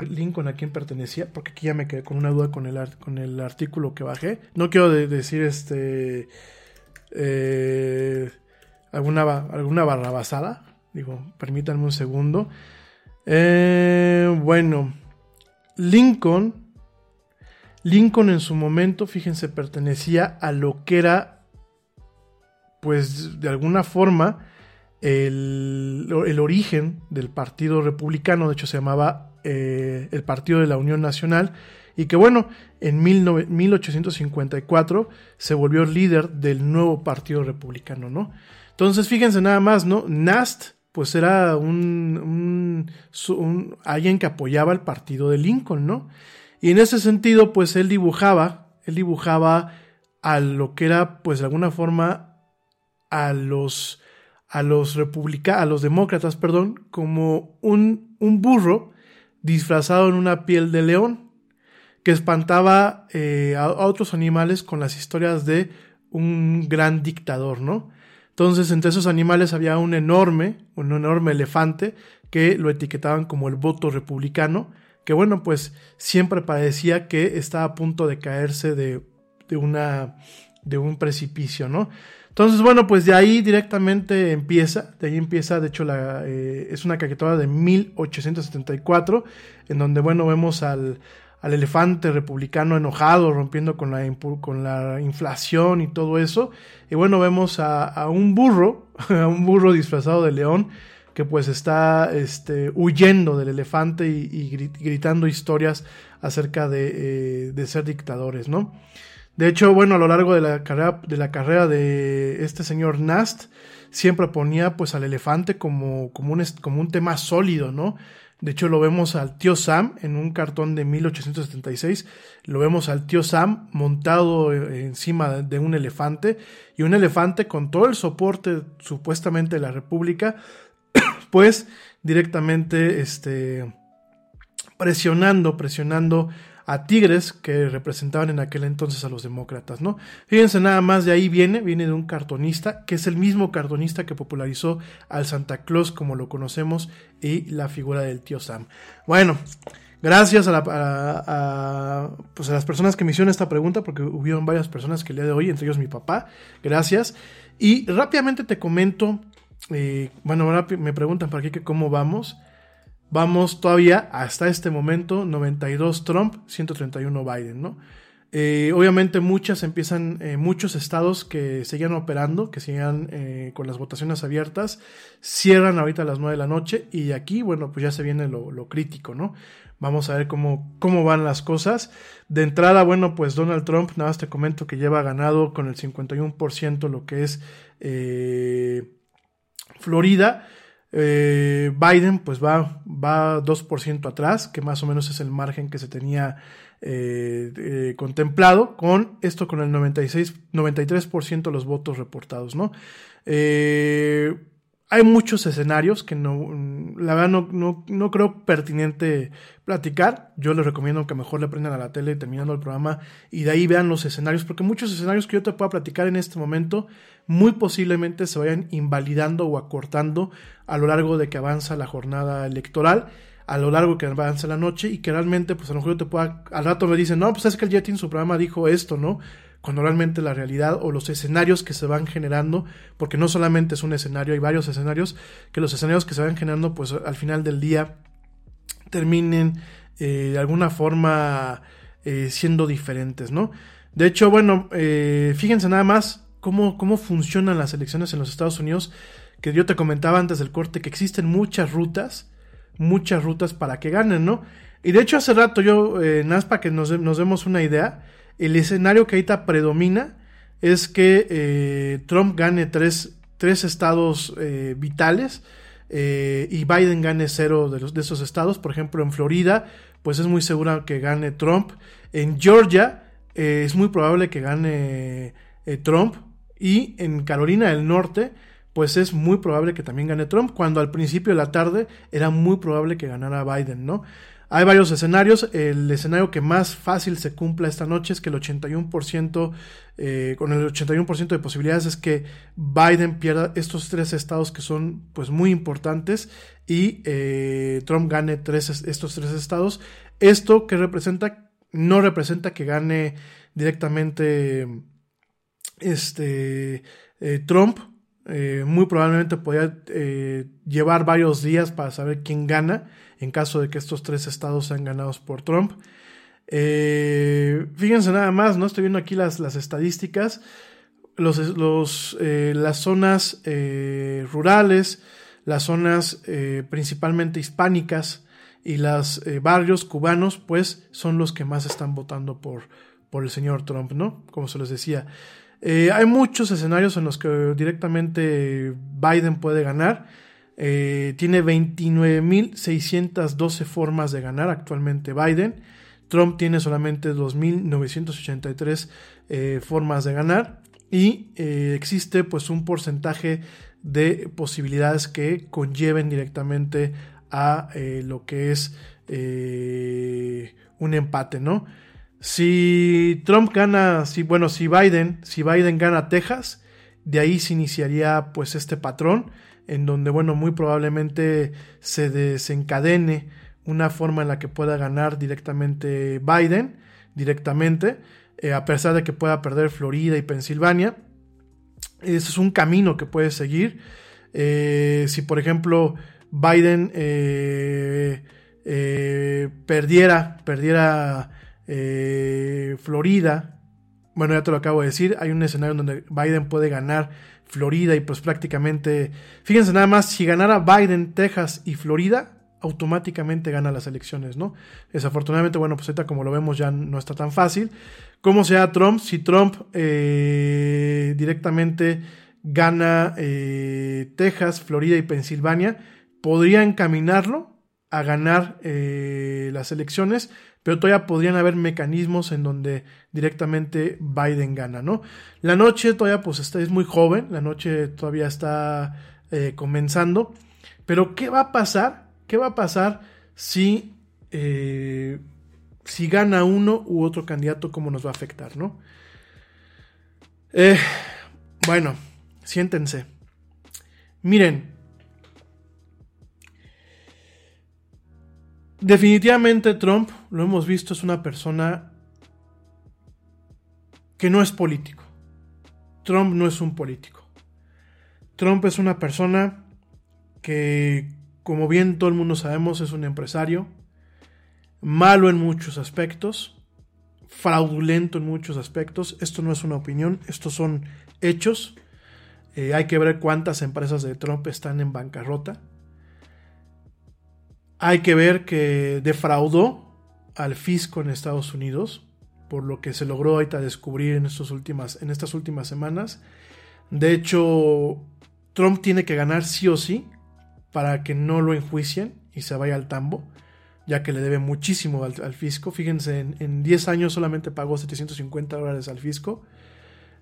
Lincoln a quién pertenecía, porque aquí ya me quedé con una duda con el, con el artículo que bajé. No quiero decir este eh, alguna, alguna barrabasada. Digo, permítanme un segundo. Eh, bueno, Lincoln. Lincoln en su momento, fíjense, pertenecía a lo que era, pues de alguna forma, el, el origen del Partido Republicano, de hecho se llamaba eh, el Partido de la Unión Nacional, y que bueno, en 1854 se volvió líder del nuevo Partido Republicano, ¿no? Entonces, fíjense nada más, ¿no? Nast, pues era un, un, alguien que apoyaba el partido de Lincoln, ¿no? Y en ese sentido, pues él dibujaba, él dibujaba a lo que era, pues de alguna forma, a los, a los republicanos, a los demócratas, perdón, como un, un burro disfrazado en una piel de león, que espantaba eh, a, otros animales con las historias de un gran dictador, ¿no? Entonces, entre esos animales había un enorme, un enorme elefante que lo etiquetaban como el voto republicano, que bueno, pues siempre parecía que estaba a punto de caerse de, de, una, de un precipicio, ¿no? Entonces, bueno, pues de ahí directamente empieza, de ahí empieza, de hecho, la, eh, es una caricatura de 1874, en donde, bueno, vemos al, al elefante republicano enojado, rompiendo con la, con la inflación y todo eso. Y bueno, vemos a, un burro, a un burro disfrazado de león, que pues está este, huyendo del elefante y, gritando historias acerca de, eh, de, ser dictadores, ¿no? De hecho, bueno, a lo largo de la carrera de, la carrera de este señor Nast, siempre ponía pues al elefante como, como, un, como un tema sólido, ¿no? De hecho, lo vemos al tío Sam en un cartón de 1876. Lo vemos al tío Sam montado encima de un elefante y un elefante con todo el soporte supuestamente de la República, pues directamente este, presionando, presionando a tigres que representaban en aquel entonces a los demócratas, ¿no? Fíjense nada más de ahí viene, viene de un cartonista, que es el mismo cartonista que popularizó al Santa Claus como lo conocemos y la figura del tío Sam. Bueno, gracias a, la, pues a las personas que me hicieron esta pregunta, porque hubieron varias personas que el día de hoy, entre ellos mi papá, gracias. Y rápidamente te comento, eh, bueno, ahora me preguntan para qué, que cómo vamos. Vamos todavía hasta este momento 92 Trump, 131 Biden, ¿no? Eh, obviamente muchas empiezan, eh, muchos estados que seguían operando, que seguían eh, con las votaciones abiertas, cierran ahorita a las 9 de la noche y aquí, bueno, pues ya se viene lo, lo crítico, ¿no? Vamos a ver cómo, cómo van las cosas. De entrada, bueno, pues Donald Trump, nada más te comento que lleva ganado con el 51% lo que es Florida. Eh, Biden pues va, va 2% atrás, que más o menos es el margen que se tenía eh, eh, contemplado, con esto con el 96, 93% de los votos reportados, ¿no? hay muchos escenarios que no, la verdad no, no, creo pertinente platicar. Yo les recomiendo que mejor le prendan a la tele terminando el programa y de ahí vean los escenarios, porque muchos escenarios que yo te pueda platicar en este momento muy posiblemente se vayan invalidando o acortando a lo largo de que avanza la jornada electoral, a lo largo que avanza la noche y que realmente, pues a lo mejor te pueda, al rato me dicen, no, pues es que el Jet en su programa dijo esto, ¿no? cuando realmente la realidad o los escenarios que se van generando, porque no solamente es un escenario, hay varios escenarios, que los escenarios que se van generando, pues al final del día terminen eh, de alguna forma eh, siendo diferentes, ¿no? De hecho, bueno, eh, fíjense nada más cómo, cómo funcionan las elecciones en los Estados Unidos, que yo te comentaba antes del corte, que existen muchas rutas, muchas rutas para que ganen, ¿no? Y de hecho hace rato yo, eh, para que nos, nos demos una idea, el escenario que ahorita predomina es que eh, Trump gane tres, tres estados eh, vitales eh, y Biden gane cero de, los, de esos estados. Por ejemplo, en Florida, pues es muy seguro que gane Trump. En Georgia es muy probable que gane Trump. Y en Carolina del Norte, pues es muy probable que también gane Trump, cuando al principio de la tarde era muy probable que ganara Biden, ¿no? Hay varios escenarios. El escenario que más fácil se cumpla esta noche es que el 81%, eh, con el 81% de posibilidades es que Biden pierda estos tres estados que son pues muy importantes y eh, Trump gane tres, estos tres estados. Esto que representa, no representa que gane directamente este, eh, Trump. muy probablemente podría llevar varios días para saber quién gana en caso de que estos tres estados sean ganados por Trump. Eh, fíjense nada más, ¿no? Estoy viendo aquí las, las estadísticas. Los, los, eh, las zonas eh, rurales, las zonas eh, principalmente hispánicas y los barrios cubanos, pues son los que más están votando por, por el señor Trump, ¿no? Como se les decía. Hay muchos escenarios en los que directamente Biden puede ganar. tiene 29.612 formas de ganar actualmente Biden. Trump tiene solamente 2.983 eh, formas de ganar y eh, existe pues un porcentaje de posibilidades que conlleven directamente a eh, lo que es un empate, ¿no? Si Trump gana, si bueno, si Biden, si Biden gana Texas, de ahí se iniciaría pues este patrón en donde bueno, muy probablemente se desencadene una forma en la que pueda ganar directamente Biden, directamente, eh, a pesar de que pueda perder Florida y Pensilvania. Ese es un camino que puede seguir. Eh, si por ejemplo Biden eh, perdiera, perdiera Florida, bueno, ya te lo acabo de decir, hay un escenario donde Biden puede ganar Florida y pues prácticamente, fíjense nada más, si ganara Biden, Texas y Florida, automáticamente gana las elecciones, ¿no? Desafortunadamente, bueno, pues ahorita como lo vemos ya no está tan fácil. ¿Cómo sea Trump? Si Trump eh, directamente gana eh, Texas, Florida y Pensilvania, podría encaminarlo a ganar eh, las elecciones, pero todavía podrían haber mecanismos en donde directamente Biden gana, ¿no? La noche todavía pues está, es muy joven, la noche todavía está comenzando, pero ¿qué va a pasar ¿Qué va a pasar si, eh, si gana uno u otro candidato? ¿Cómo nos va a afectar, no? Eh, bueno, siéntense. Miren, definitivamente Trump, lo hemos visto, es una persona que no es político. Trump no es un político. Trump es una persona que como bien todo el mundo sabemos, es un empresario, malo en muchos aspectos, fraudulento en muchos aspectos. Esto no es una opinión, estos son hechos. Eh, hay que ver cuántas empresas de Trump están en bancarrota. Hay que ver que defraudó al fisco en Estados Unidos, por lo que se logró ahorita descubrir en, estas últimas, en estas últimas semanas. De hecho, Trump tiene que ganar sí o sí para que no lo enjuicien y se vaya al tambo, ya que le debe muchísimo al, fisco. Fíjense, en, 10 años solamente pagó 750 dólares al fisco.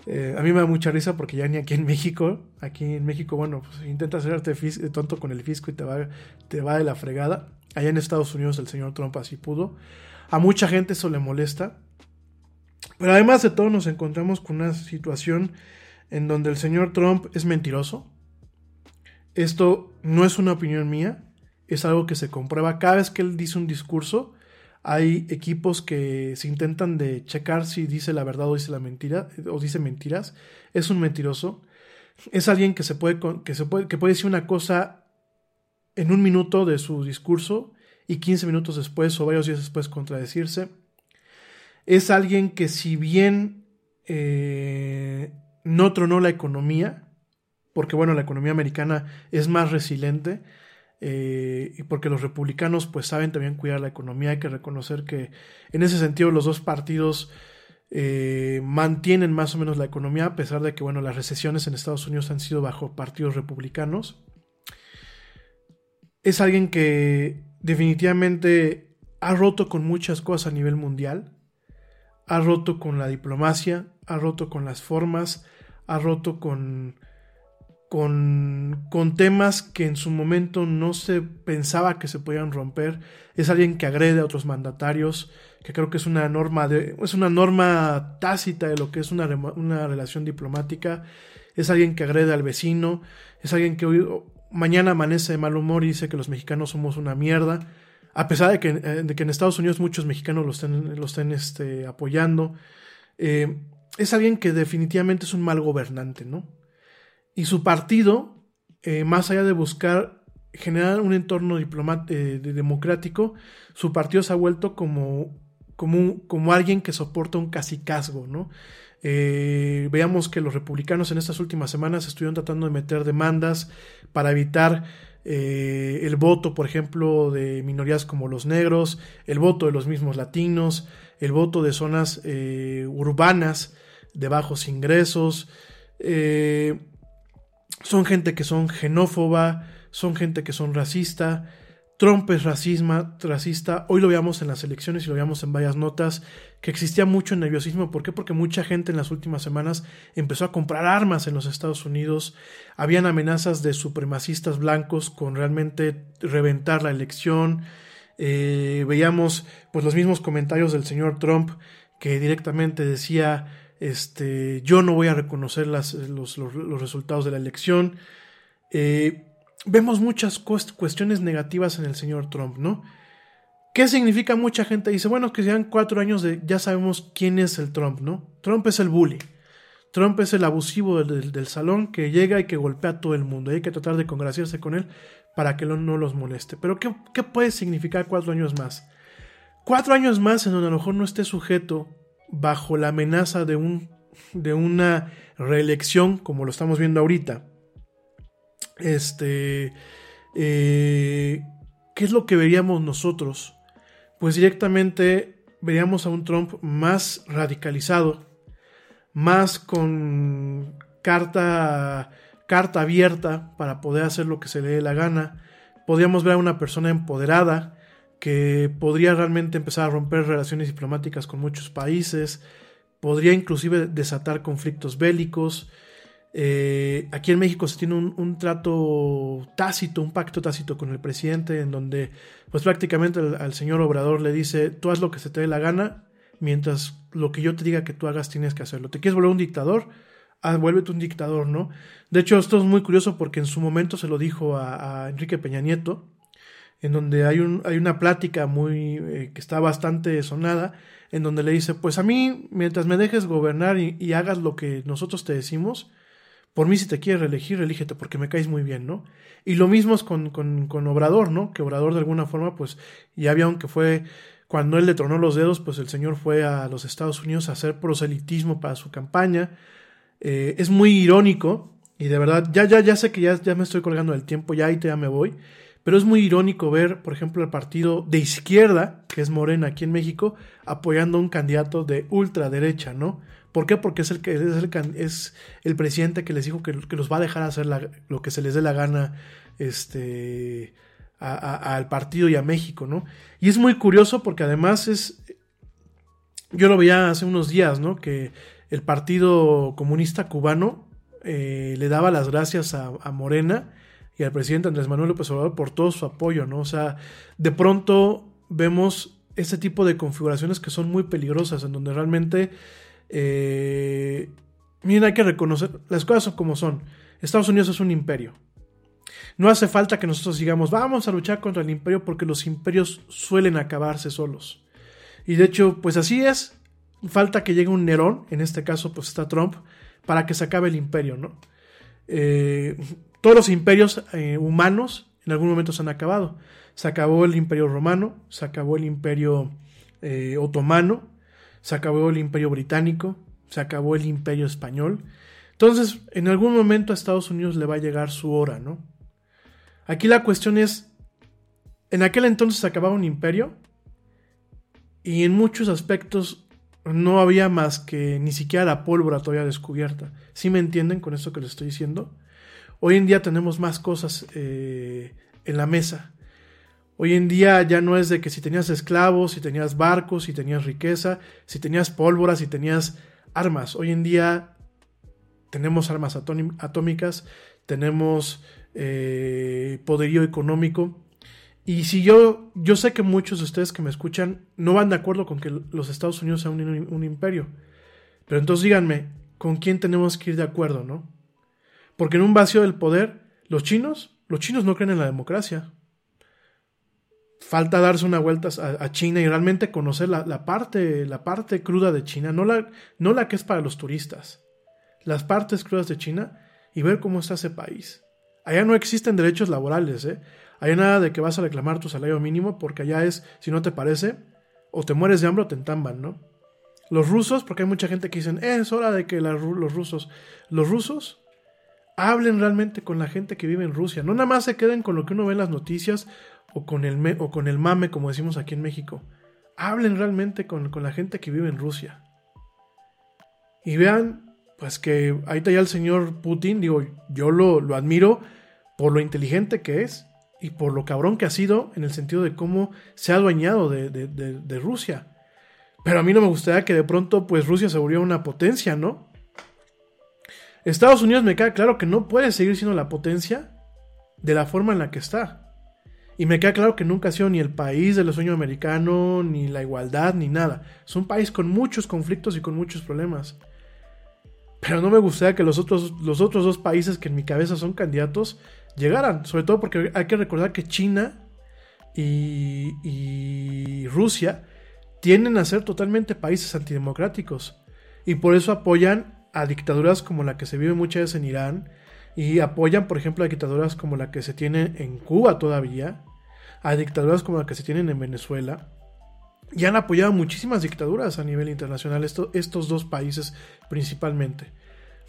Eh, a mí me da mucha risa porque ya ni aquí en México, aquí en México, bueno, pues intenta hacerte tonto con el fisco y te va, te va de la fregada. Allá en Estados Unidos el señor Trump así pudo. A mucha gente eso le molesta. Pero además de todo nos encontramos con una situación en donde el señor Trump es mentiroso. Esto no es una opinión mía, es algo que se comprueba cada vez que él dice un discurso. Hay equipos que se intentan de checar si dice la verdad o dice la mentira o dice mentiras. Es un mentiroso. Es alguien que se puede que se puede que puede decir una cosa en un minuto de su discurso y 15 minutos después o varios días después contradecirse. Es alguien que si bien eh, no tronó la economía, porque bueno, la economía americana es más resiliente eh, y porque los republicanos pues saben también cuidar la economía, hay que reconocer que en ese sentido los dos partidos eh, mantienen más o menos la economía a pesar de que bueno, las recesiones en Estados Unidos han sido bajo partidos republicanos. Es alguien que definitivamente ha roto con muchas cosas a nivel mundial, ha roto con la diplomacia, ha roto con las formas, ha roto con con, con, temas que en su momento no se pensaba que se podían romper. Es alguien que agrede a otros mandatarios, que creo que es una norma, de, es una norma tácita de lo que es una, una relación diplomática. Es alguien que agrede al vecino, es alguien que mañana amanece de mal humor y dice que los mexicanos somos una mierda, a pesar de que, eh, de que en Estados Unidos muchos mexicanos lo estén, lo estén este, apoyando. Eh, es alguien que definitivamente es un mal gobernante, ¿no? Y su partido, eh, más allá de buscar generar un entorno democrático, su partido se ha vuelto como, como, como alguien que soporta un casicazgo, ¿no? Eh, veamos que los republicanos en estas últimas semanas estuvieron tratando de meter demandas para evitar eh, el voto, por ejemplo, de minorías como los negros, el voto de los mismos latinos, el voto de zonas eh, urbanas de bajos ingresos. son gente que son xenófoba, son gente que son racista. Trump es racismo, racista. Hoy lo veamos en las elecciones y lo veamos en varias notas, que existía mucho nerviosismo. ¿Por qué? Porque mucha gente en las últimas semanas empezó a comprar armas en los Estados Unidos. Habían amenazas de supremacistas blancos con realmente reventar la elección. Eh, veíamos pues los mismos comentarios del señor Trump que directamente decía este yo no voy a reconocer las, los, los, resultados de la elección. Eh, vemos muchas cuestiones negativas en el señor Trump, ¿no? ¿Qué significa mucha gente? Dice, bueno, que sean cuatro años de, ya sabemos quién es el Trump, ¿no? Trump es el bully. Trump es el abusivo del, salón que llega y que golpea a todo el mundo. hay que tratar de congraciarse con él para que no los moleste. Pero ¿qué, ¿qué, puede significar cuatro años más? Cuatro años más en donde a lo mejor no esté sujeto bajo la amenaza de, un, de una reelección, como lo estamos viendo ahorita este, eh, ¿qué es lo que veríamos nosotros? Pues directamente veríamos a un Trump más radicalizado, más con carta, carta abierta para poder hacer lo que se le dé la gana. Podríamos ver a una persona empoderada que podría realmente empezar a romper relaciones diplomáticas con muchos países, podría inclusive desatar conflictos bélicos, eh, aquí en México se tiene un, trato tácito, un pacto tácito con el presidente, en donde pues prácticamente al, señor Obrador le dice, tú haz lo que se te dé la gana, mientras lo que yo te diga que tú hagas tienes que hacerlo. ¿Te quieres volver un dictador? Ah, vuélvete un dictador, ¿no? De hecho, esto es muy curioso porque en su momento se lo dijo a, Enrique Peña Nieto, en donde hay, un, hay una plática muy eh, que está bastante sonada, en donde le dice, pues a mí, mientras me dejes gobernar y hagas lo que nosotros te decimos, por mí, si te quieres reelegir, elígete porque me caes muy bien, ¿no? Y lo mismo es con, con, Obrador, ¿no? Que Obrador de alguna forma, pues, ya vio aunque fue cuando él le tronó los dedos, pues el señor fue a los Estados Unidos a hacer proselitismo para su campaña. Eh, es muy irónico, y de verdad, ya, ya, ya sé que ya, ya me estoy colgando del tiempo, ya ahí te ya me voy, pero es muy irónico ver, por ejemplo, el partido de izquierda, que es Morena aquí en México, apoyando a un candidato de ultraderecha, ¿no? ¿Por qué? Porque es el, que, es el, es el presidente que les dijo que, los va a dejar hacer lo que se les dé la gana este, al partido y a México, ¿no? Y es muy curioso porque además es, yo lo veía hace unos días, ¿no? Que el Partido Comunista Cubano eh, le daba las gracias a, a, Morena y al presidente Andrés Manuel López Obrador por todo su apoyo, ¿no? O sea, de pronto vemos este tipo de configuraciones que son muy peligrosas, en donde realmente eh, miren, hay que reconocer, las cosas como son. Estados Unidos es un imperio. No hace falta que nosotros digamos, vamos a luchar contra el imperio porque los imperios suelen acabarse solos. Y de hecho, pues así es. Falta que llegue un Nerón, en este caso pues está Trump, para que se acabe el imperio, ¿no? Eh, todos los imperios eh, humanos en algún momento se han acabado. Se acabó el imperio romano, se acabó el imperio otomano, se acabó el imperio británico, se acabó el imperio español. Entonces, en algún momento a Estados Unidos le va a llegar su hora, ¿no? Aquí la cuestión es, en aquel entonces se acababa un imperio y en muchos aspectos no había más que ni siquiera la pólvora todavía descubierta. ¿Sí me entienden con esto que les estoy diciendo? Hoy en día tenemos más cosas eh, en la mesa. Hoy en día ya no es de que si tenías esclavos, si tenías barcos, si tenías riqueza, si tenías pólvora, si tenías armas. Hoy en día tenemos armas atómicas, tenemos eh, poderío económico. Y si yo, yo sé que muchos de ustedes que me escuchan no van de acuerdo con que los Estados Unidos sean un, un imperio. Pero entonces díganme, ¿con quién tenemos que ir de acuerdo, no? Porque en un vacío del poder, los chinos, los chinos no creen en la democracia falta darse una vuelta a, China y realmente conocer la, parte, la parte cruda de China, no la, no la que es para los turistas, las partes crudas de China y ver cómo está ese país. Allá no existen derechos laborales, ¿eh? Hay nada de que vas a reclamar tu salario mínimo porque allá es, si no te parece, o te mueres de hambre o te entamban, ¿no? Los rusos, porque hay mucha gente que dicen, eh, es hora de que los rusos, los rusos hablen realmente con la gente que vive en Rusia, no nada más se queden con lo que uno ve en las noticias o con el, o con el mame, como decimos aquí en México. Hablen realmente con, con la gente que vive en Rusia. Y vean, pues que ahí está ya el señor Putin, digo, yo lo, lo admiro por lo inteligente que es y por lo cabrón que ha sido en el sentido de cómo se ha adueñado de, de, de, Rusia. Pero a mí no me gustaría que de pronto pues Rusia se volviera una potencia, ¿no? Estados Unidos me queda claro que no puede seguir siendo la potencia de la forma en la que está. Y me queda claro que nunca ha sido ni el país del sueño americano, ni la igualdad, ni nada. Es un país con muchos conflictos y con muchos problemas. Pero no me gustaría que los otros, los otros dos países que en mi cabeza son candidatos llegaran. Sobre todo porque hay que recordar que China y, Rusia tienden a ser totalmente países antidemocráticos. Y por eso apoyan a dictaduras como la que se vive muchas veces en Irán. Y apoyan, por ejemplo, a dictaduras como la que se tiene en Cuba todavía. A dictaduras como la que se tienen en Venezuela. Y han apoyado muchísimas dictaduras a nivel internacional, estos dos países principalmente.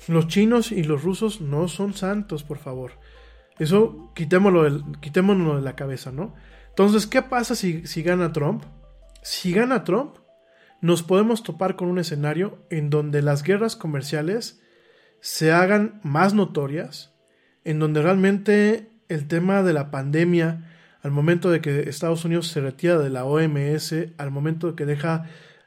Los chinos y los rusos no son santos, por favor. Eso quitémoslo, de la cabeza, ¿no? Entonces, ¿qué pasa si, si gana Trump? Si gana Trump, nos podemos topar con un escenario en donde las guerras comerciales se hagan más notorias, en donde realmente el tema de la pandemia, al momento de que Estados Unidos se retira de la OMS, al momento de que deja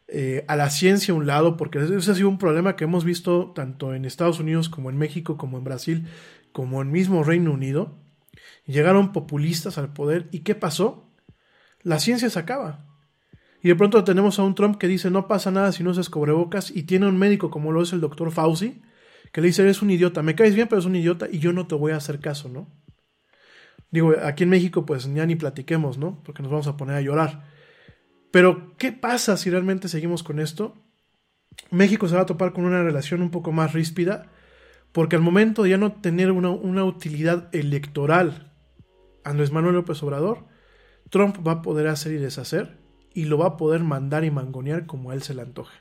eh, a la ciencia a un lado, porque ese ha sido un problema que hemos visto tanto en Estados Unidos como en México, como en Brasil, como en mismo Reino Unido, llegaron populistas al poder y ¿qué pasó? La ciencia se acaba. Y de pronto tenemos a un Trump que dice no pasa nada si no se cubrebocas y tiene un médico como lo es el doctor Fauci que le dice eres un idiota, me caes bien pero es un idiota y yo no te voy a hacer caso, ¿no? Digo, aquí en México pues ya ni platiquemos, ¿no? Porque nos vamos a poner a llorar. Pero, ¿qué pasa si realmente seguimos con esto? México se va a topar con una relación un poco más ríspida porque al momento de ya no tener una, utilidad electoral Andrés Manuel López Obrador, Trump va a poder hacer y deshacer y lo va a poder mandar y mangonear como a él se le antoje.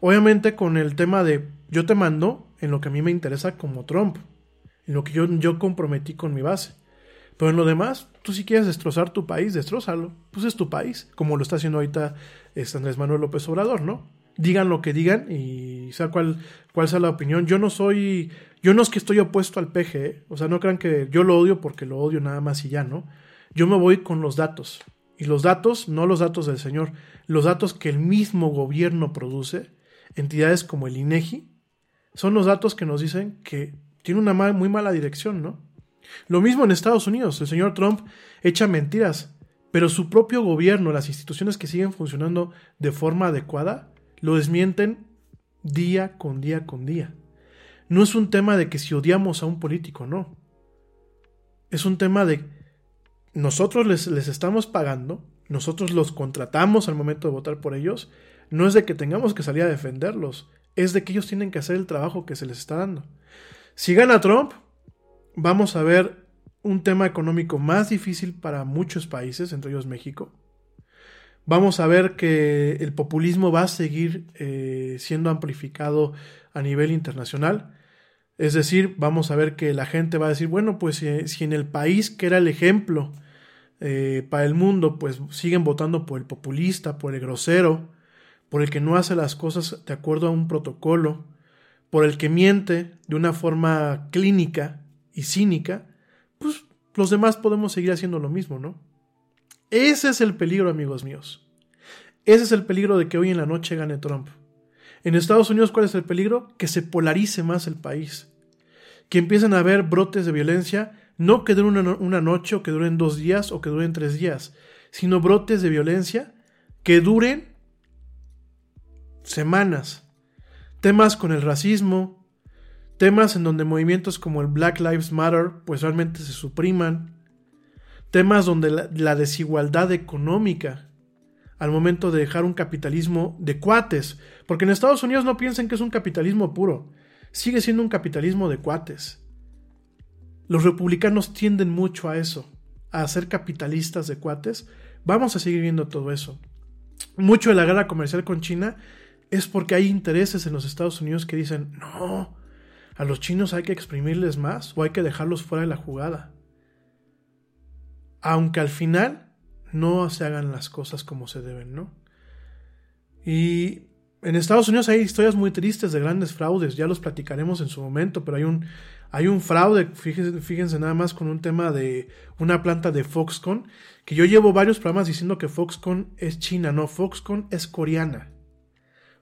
Obviamente con el tema de yo te mando en lo que a mí me interesa como Trump, en lo que yo, yo comprometí con mi base. Pero en lo demás, tú si quieres destrozar tu país, destrozalo. Pues es tu país, como lo está haciendo ahorita este Andrés Manuel López Obrador, ¿no? digan lo que digan y sea cuál, cuál sea la opinión. Yo no soy, yo no es que estoy opuesto al PG, ¿eh? o sea, no crean que yo lo odio porque lo odio nada más y ya, ¿no? Yo me voy con los datos. Y los datos, no los datos del señor, los datos que el mismo gobierno produce, entidades como el INEGI, son los datos que nos dicen que tiene una muy mala dirección, ¿no? Lo mismo en Estados Unidos, el señor Trump echa mentiras, pero su propio gobierno, las instituciones que siguen funcionando de forma adecuada, lo desmienten día con día con día. No es un tema de que si odiamos a un político, no. Es un tema de nosotros les, les estamos pagando, nosotros los contratamos al momento de votar por ellos, no es de que tengamos que salir a defenderlos, es de que ellos tienen que hacer el trabajo que se les está dando. Si gana Trump, vamos a ver un tema económico más difícil para muchos países, entre ellos México vamos a ver que el populismo va a seguir eh, siendo amplificado a nivel internacional. Es decir, vamos a ver que la gente va a decir, bueno, pues si, en el país que era el ejemplo eh, para el mundo, pues siguen votando por el populista, por el grosero, por el que no hace las cosas de acuerdo a un protocolo, por el que miente de una forma clínica y cínica, pues los demás podemos seguir haciendo lo mismo, ¿no? Ese es el peligro, amigos míos. Ese es el peligro de que hoy en la noche gane Trump. En Estados Unidos, ¿cuál es el peligro? Que se polarice más el país. Que empiecen a haber brotes de violencia, no que duren una, noche o que duren dos días o que duren tres días, sino brotes de violencia que duren semanas. Temas con el racismo, temas en donde movimientos como el Black Lives Matter pues realmente se supriman, temas donde la, desigualdad económica al momento de dejar un capitalismo de cuates, porque en Estados Unidos no piensen que es un capitalismo puro, sigue siendo un capitalismo de cuates. Los republicanos tienden mucho a eso, a ser capitalistas de cuates. Vamos a seguir viendo todo eso. mucho de la guerra comercial con China es porque hay intereses en los Estados Unidos que dicen, no, a los chinos hay que exprimirles más o hay que dejarlos fuera de la jugada. Aunque al final no se hagan las cosas como se deben, ¿no? Y en Estados Unidos hay historias muy tristes de grandes fraudes, ya los platicaremos en su momento, pero hay un, hay un fraude, fíjense, fíjense, nada más con un tema de una planta de Foxconn, que yo llevo varios programas diciendo que Foxconn es china, no, Foxconn es coreana.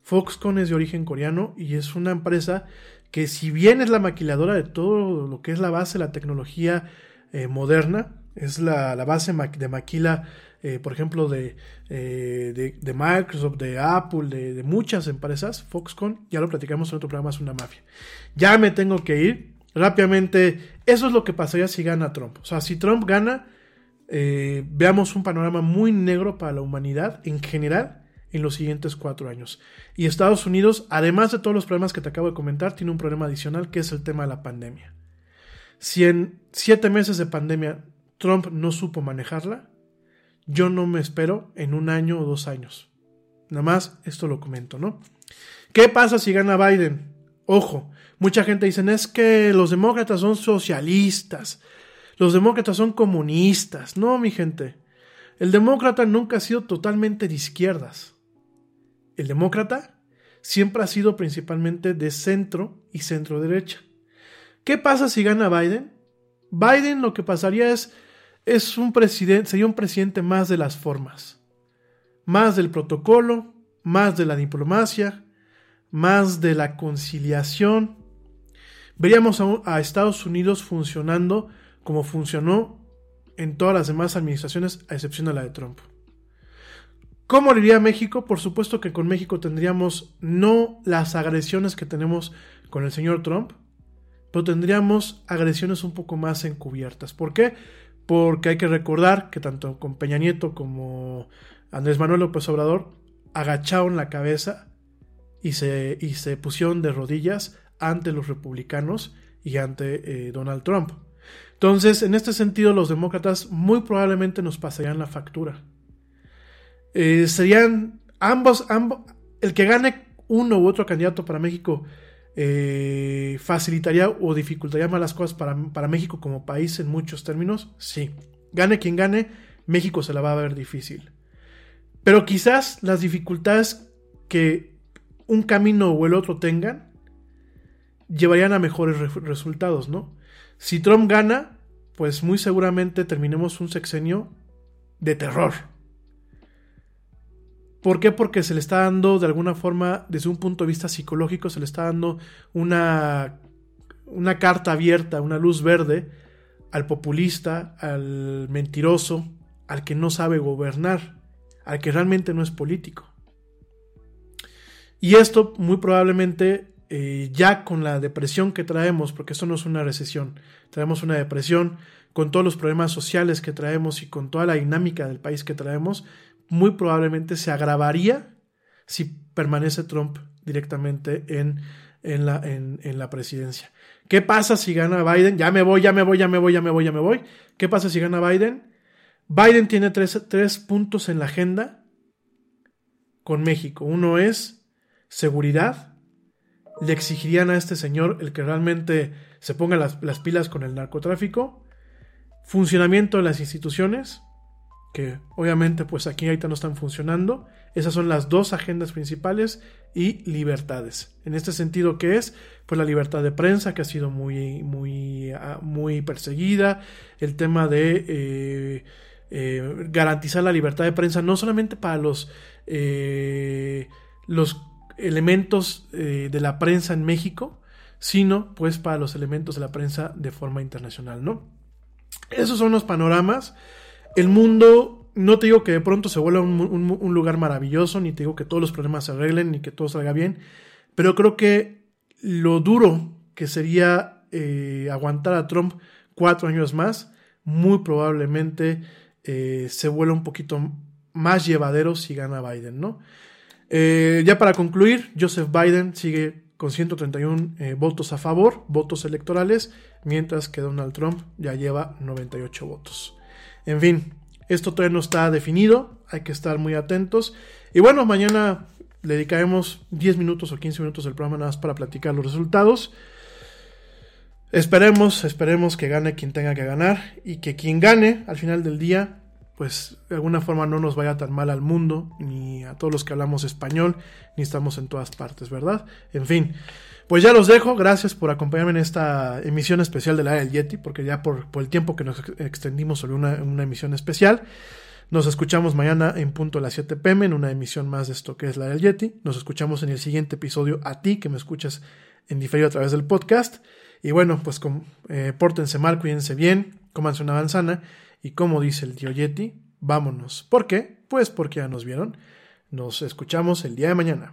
Foxconn es de origen coreano y es una empresa que si bien es la maquiladora de todo lo que es la base la tecnología eh, moderna, es la, base de maquila, eh, por ejemplo, eh, de, de, Microsoft, de Apple, de, muchas empresas, Foxconn, ya lo platicamos en otro programa, es una mafia. Ya me tengo que ir rápidamente. Eso es lo que pasaría si gana Trump. O sea, si Trump gana, veamos un panorama muy negro para la humanidad en general en los siguientes cuatro años. Y Estados Unidos, además de todos los problemas que te acabo de comentar, tiene un problema adicional que es el tema de la pandemia. Si en siete meses de pandemia Trump no supo manejarla, yo no me espero en un año o dos años. Nada más esto lo comento, ¿no? ¿Qué pasa si gana Biden? Ojo, mucha gente dice, es que los demócratas son socialistas, los demócratas son comunistas. No, mi gente, el demócrata nunca ha sido totalmente de izquierdas el demócrata siempre ha sido principalmente de centro y centro derecha. ¿Qué pasa si gana Biden? Biden lo que pasaría es, es un presidente, sería un presidente más de las formas, más del protocolo, más de la diplomacia, más de la conciliación. Veríamos a, a Estados Unidos funcionando como funcionó en todas las demás administraciones, a excepción de la de Trump. ¿Cómo iría México? Por supuesto que con México tendríamos no las agresiones que tenemos con el señor Trump, pero tendríamos agresiones un poco más encubiertas. ¿Por qué? Porque hay que recordar que tanto con Peña Nieto como Andrés Manuel López Obrador agacharon la cabeza y se, y se pusieron de rodillas ante los republicanos y ante eh, Donald Trump. Entonces, en este sentido, los demócratas muy probablemente nos pasarían la factura. Eh, serían ambos, ambos, el que gane uno u otro candidato para México eh, facilitaría o dificultaría más las cosas para, para, México como país en muchos términos, sí. Gane quien gane, México se la va a ver difícil. Pero quizás las dificultades que un camino o el otro tengan llevarían a mejores resultados, ¿no? Si Trump gana, pues muy seguramente terminemos un sexenio de terror ¿Por qué? Porque se le está dando, de alguna forma, desde un punto de vista psicológico, se le está dando una, una carta abierta, una luz verde al populista, al mentiroso, al que no sabe gobernar, al que realmente no es político. Y esto muy probablemente eh, ya con la depresión que traemos, porque esto no es una recesión, traemos una depresión con todos los problemas sociales que traemos y con toda la dinámica del país que traemos, muy probablemente se agravaría si permanece Trump directamente en, en, la, en, la presidencia. ¿Qué pasa si gana Biden? Ya me voy, ya me voy, ya me voy, ya me voy, ya me voy. ¿Qué pasa si gana Biden? Biden tiene tres, tres puntos en la agenda con México. Uno es seguridad. Le exigirían a este señor el que realmente se ponga las, las pilas con el narcotráfico. Funcionamiento de las instituciones que obviamente pues aquí ahorita no están funcionando. Esas son las dos agendas principales y libertades. En este sentido, ¿qué es? Pues la libertad de prensa que ha sido muy, muy, ah, muy perseguida. El tema de eh, eh, garantizar la libertad de prensa no solamente para los, eh, los elementos de la prensa en México, sino pues para los elementos de la prensa de forma internacional, ¿no? Esos son los panoramas el mundo, no te digo que de pronto se vuelva un, lugar maravilloso, ni te digo que todos los problemas se arreglen, ni que todo salga bien, pero creo que lo duro que sería eh, aguantar a Trump cuatro años más, muy probablemente eh, se vuelva un poquito más llevadero si gana Biden, ¿no? Eh, ya para concluir, Joseph Biden sigue con 131 votos a favor, votos electorales, mientras que Donald Trump ya lleva 98 votos. En fin, esto todavía no está definido, hay que estar muy atentos. Y bueno, mañana le dedicaremos 10 minutos o 15 minutos del programa nada más para platicar los resultados. Esperemos, esperemos que gane quien tenga que ganar y que quien gane al final del día, pues de alguna forma no nos vaya tan mal al mundo, ni a todos los que hablamos español, ni estamos en todas partes, ¿verdad? En fin, pues ya los dejo, gracias por acompañarme en esta emisión especial de la del Yeti, porque ya por, el tiempo que nos extendimos sobre una, una emisión especial. Nos escuchamos mañana en punto a las 7 pm en una emisión más de esto que es la del Yeti. Nos escuchamos en el siguiente episodio a ti que me escuchas en diferido a través del podcast. Y bueno, pues con, eh, pórtense mal, cuídense bien, cómanse una manzana y como dice el tío Yeti, vámonos. ¿Por qué? Pues porque ya nos vieron. Nos escuchamos el día de mañana.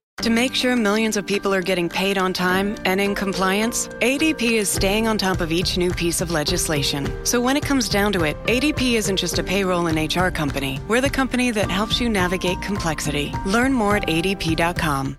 To make sure millions of people are getting paid on time and in compliance, ADP is staying on top of each new piece of legislation. So when it comes down to it, ADP isn't just a payroll and HR company. We're the company that helps you navigate complexity. Learn more at adp.com.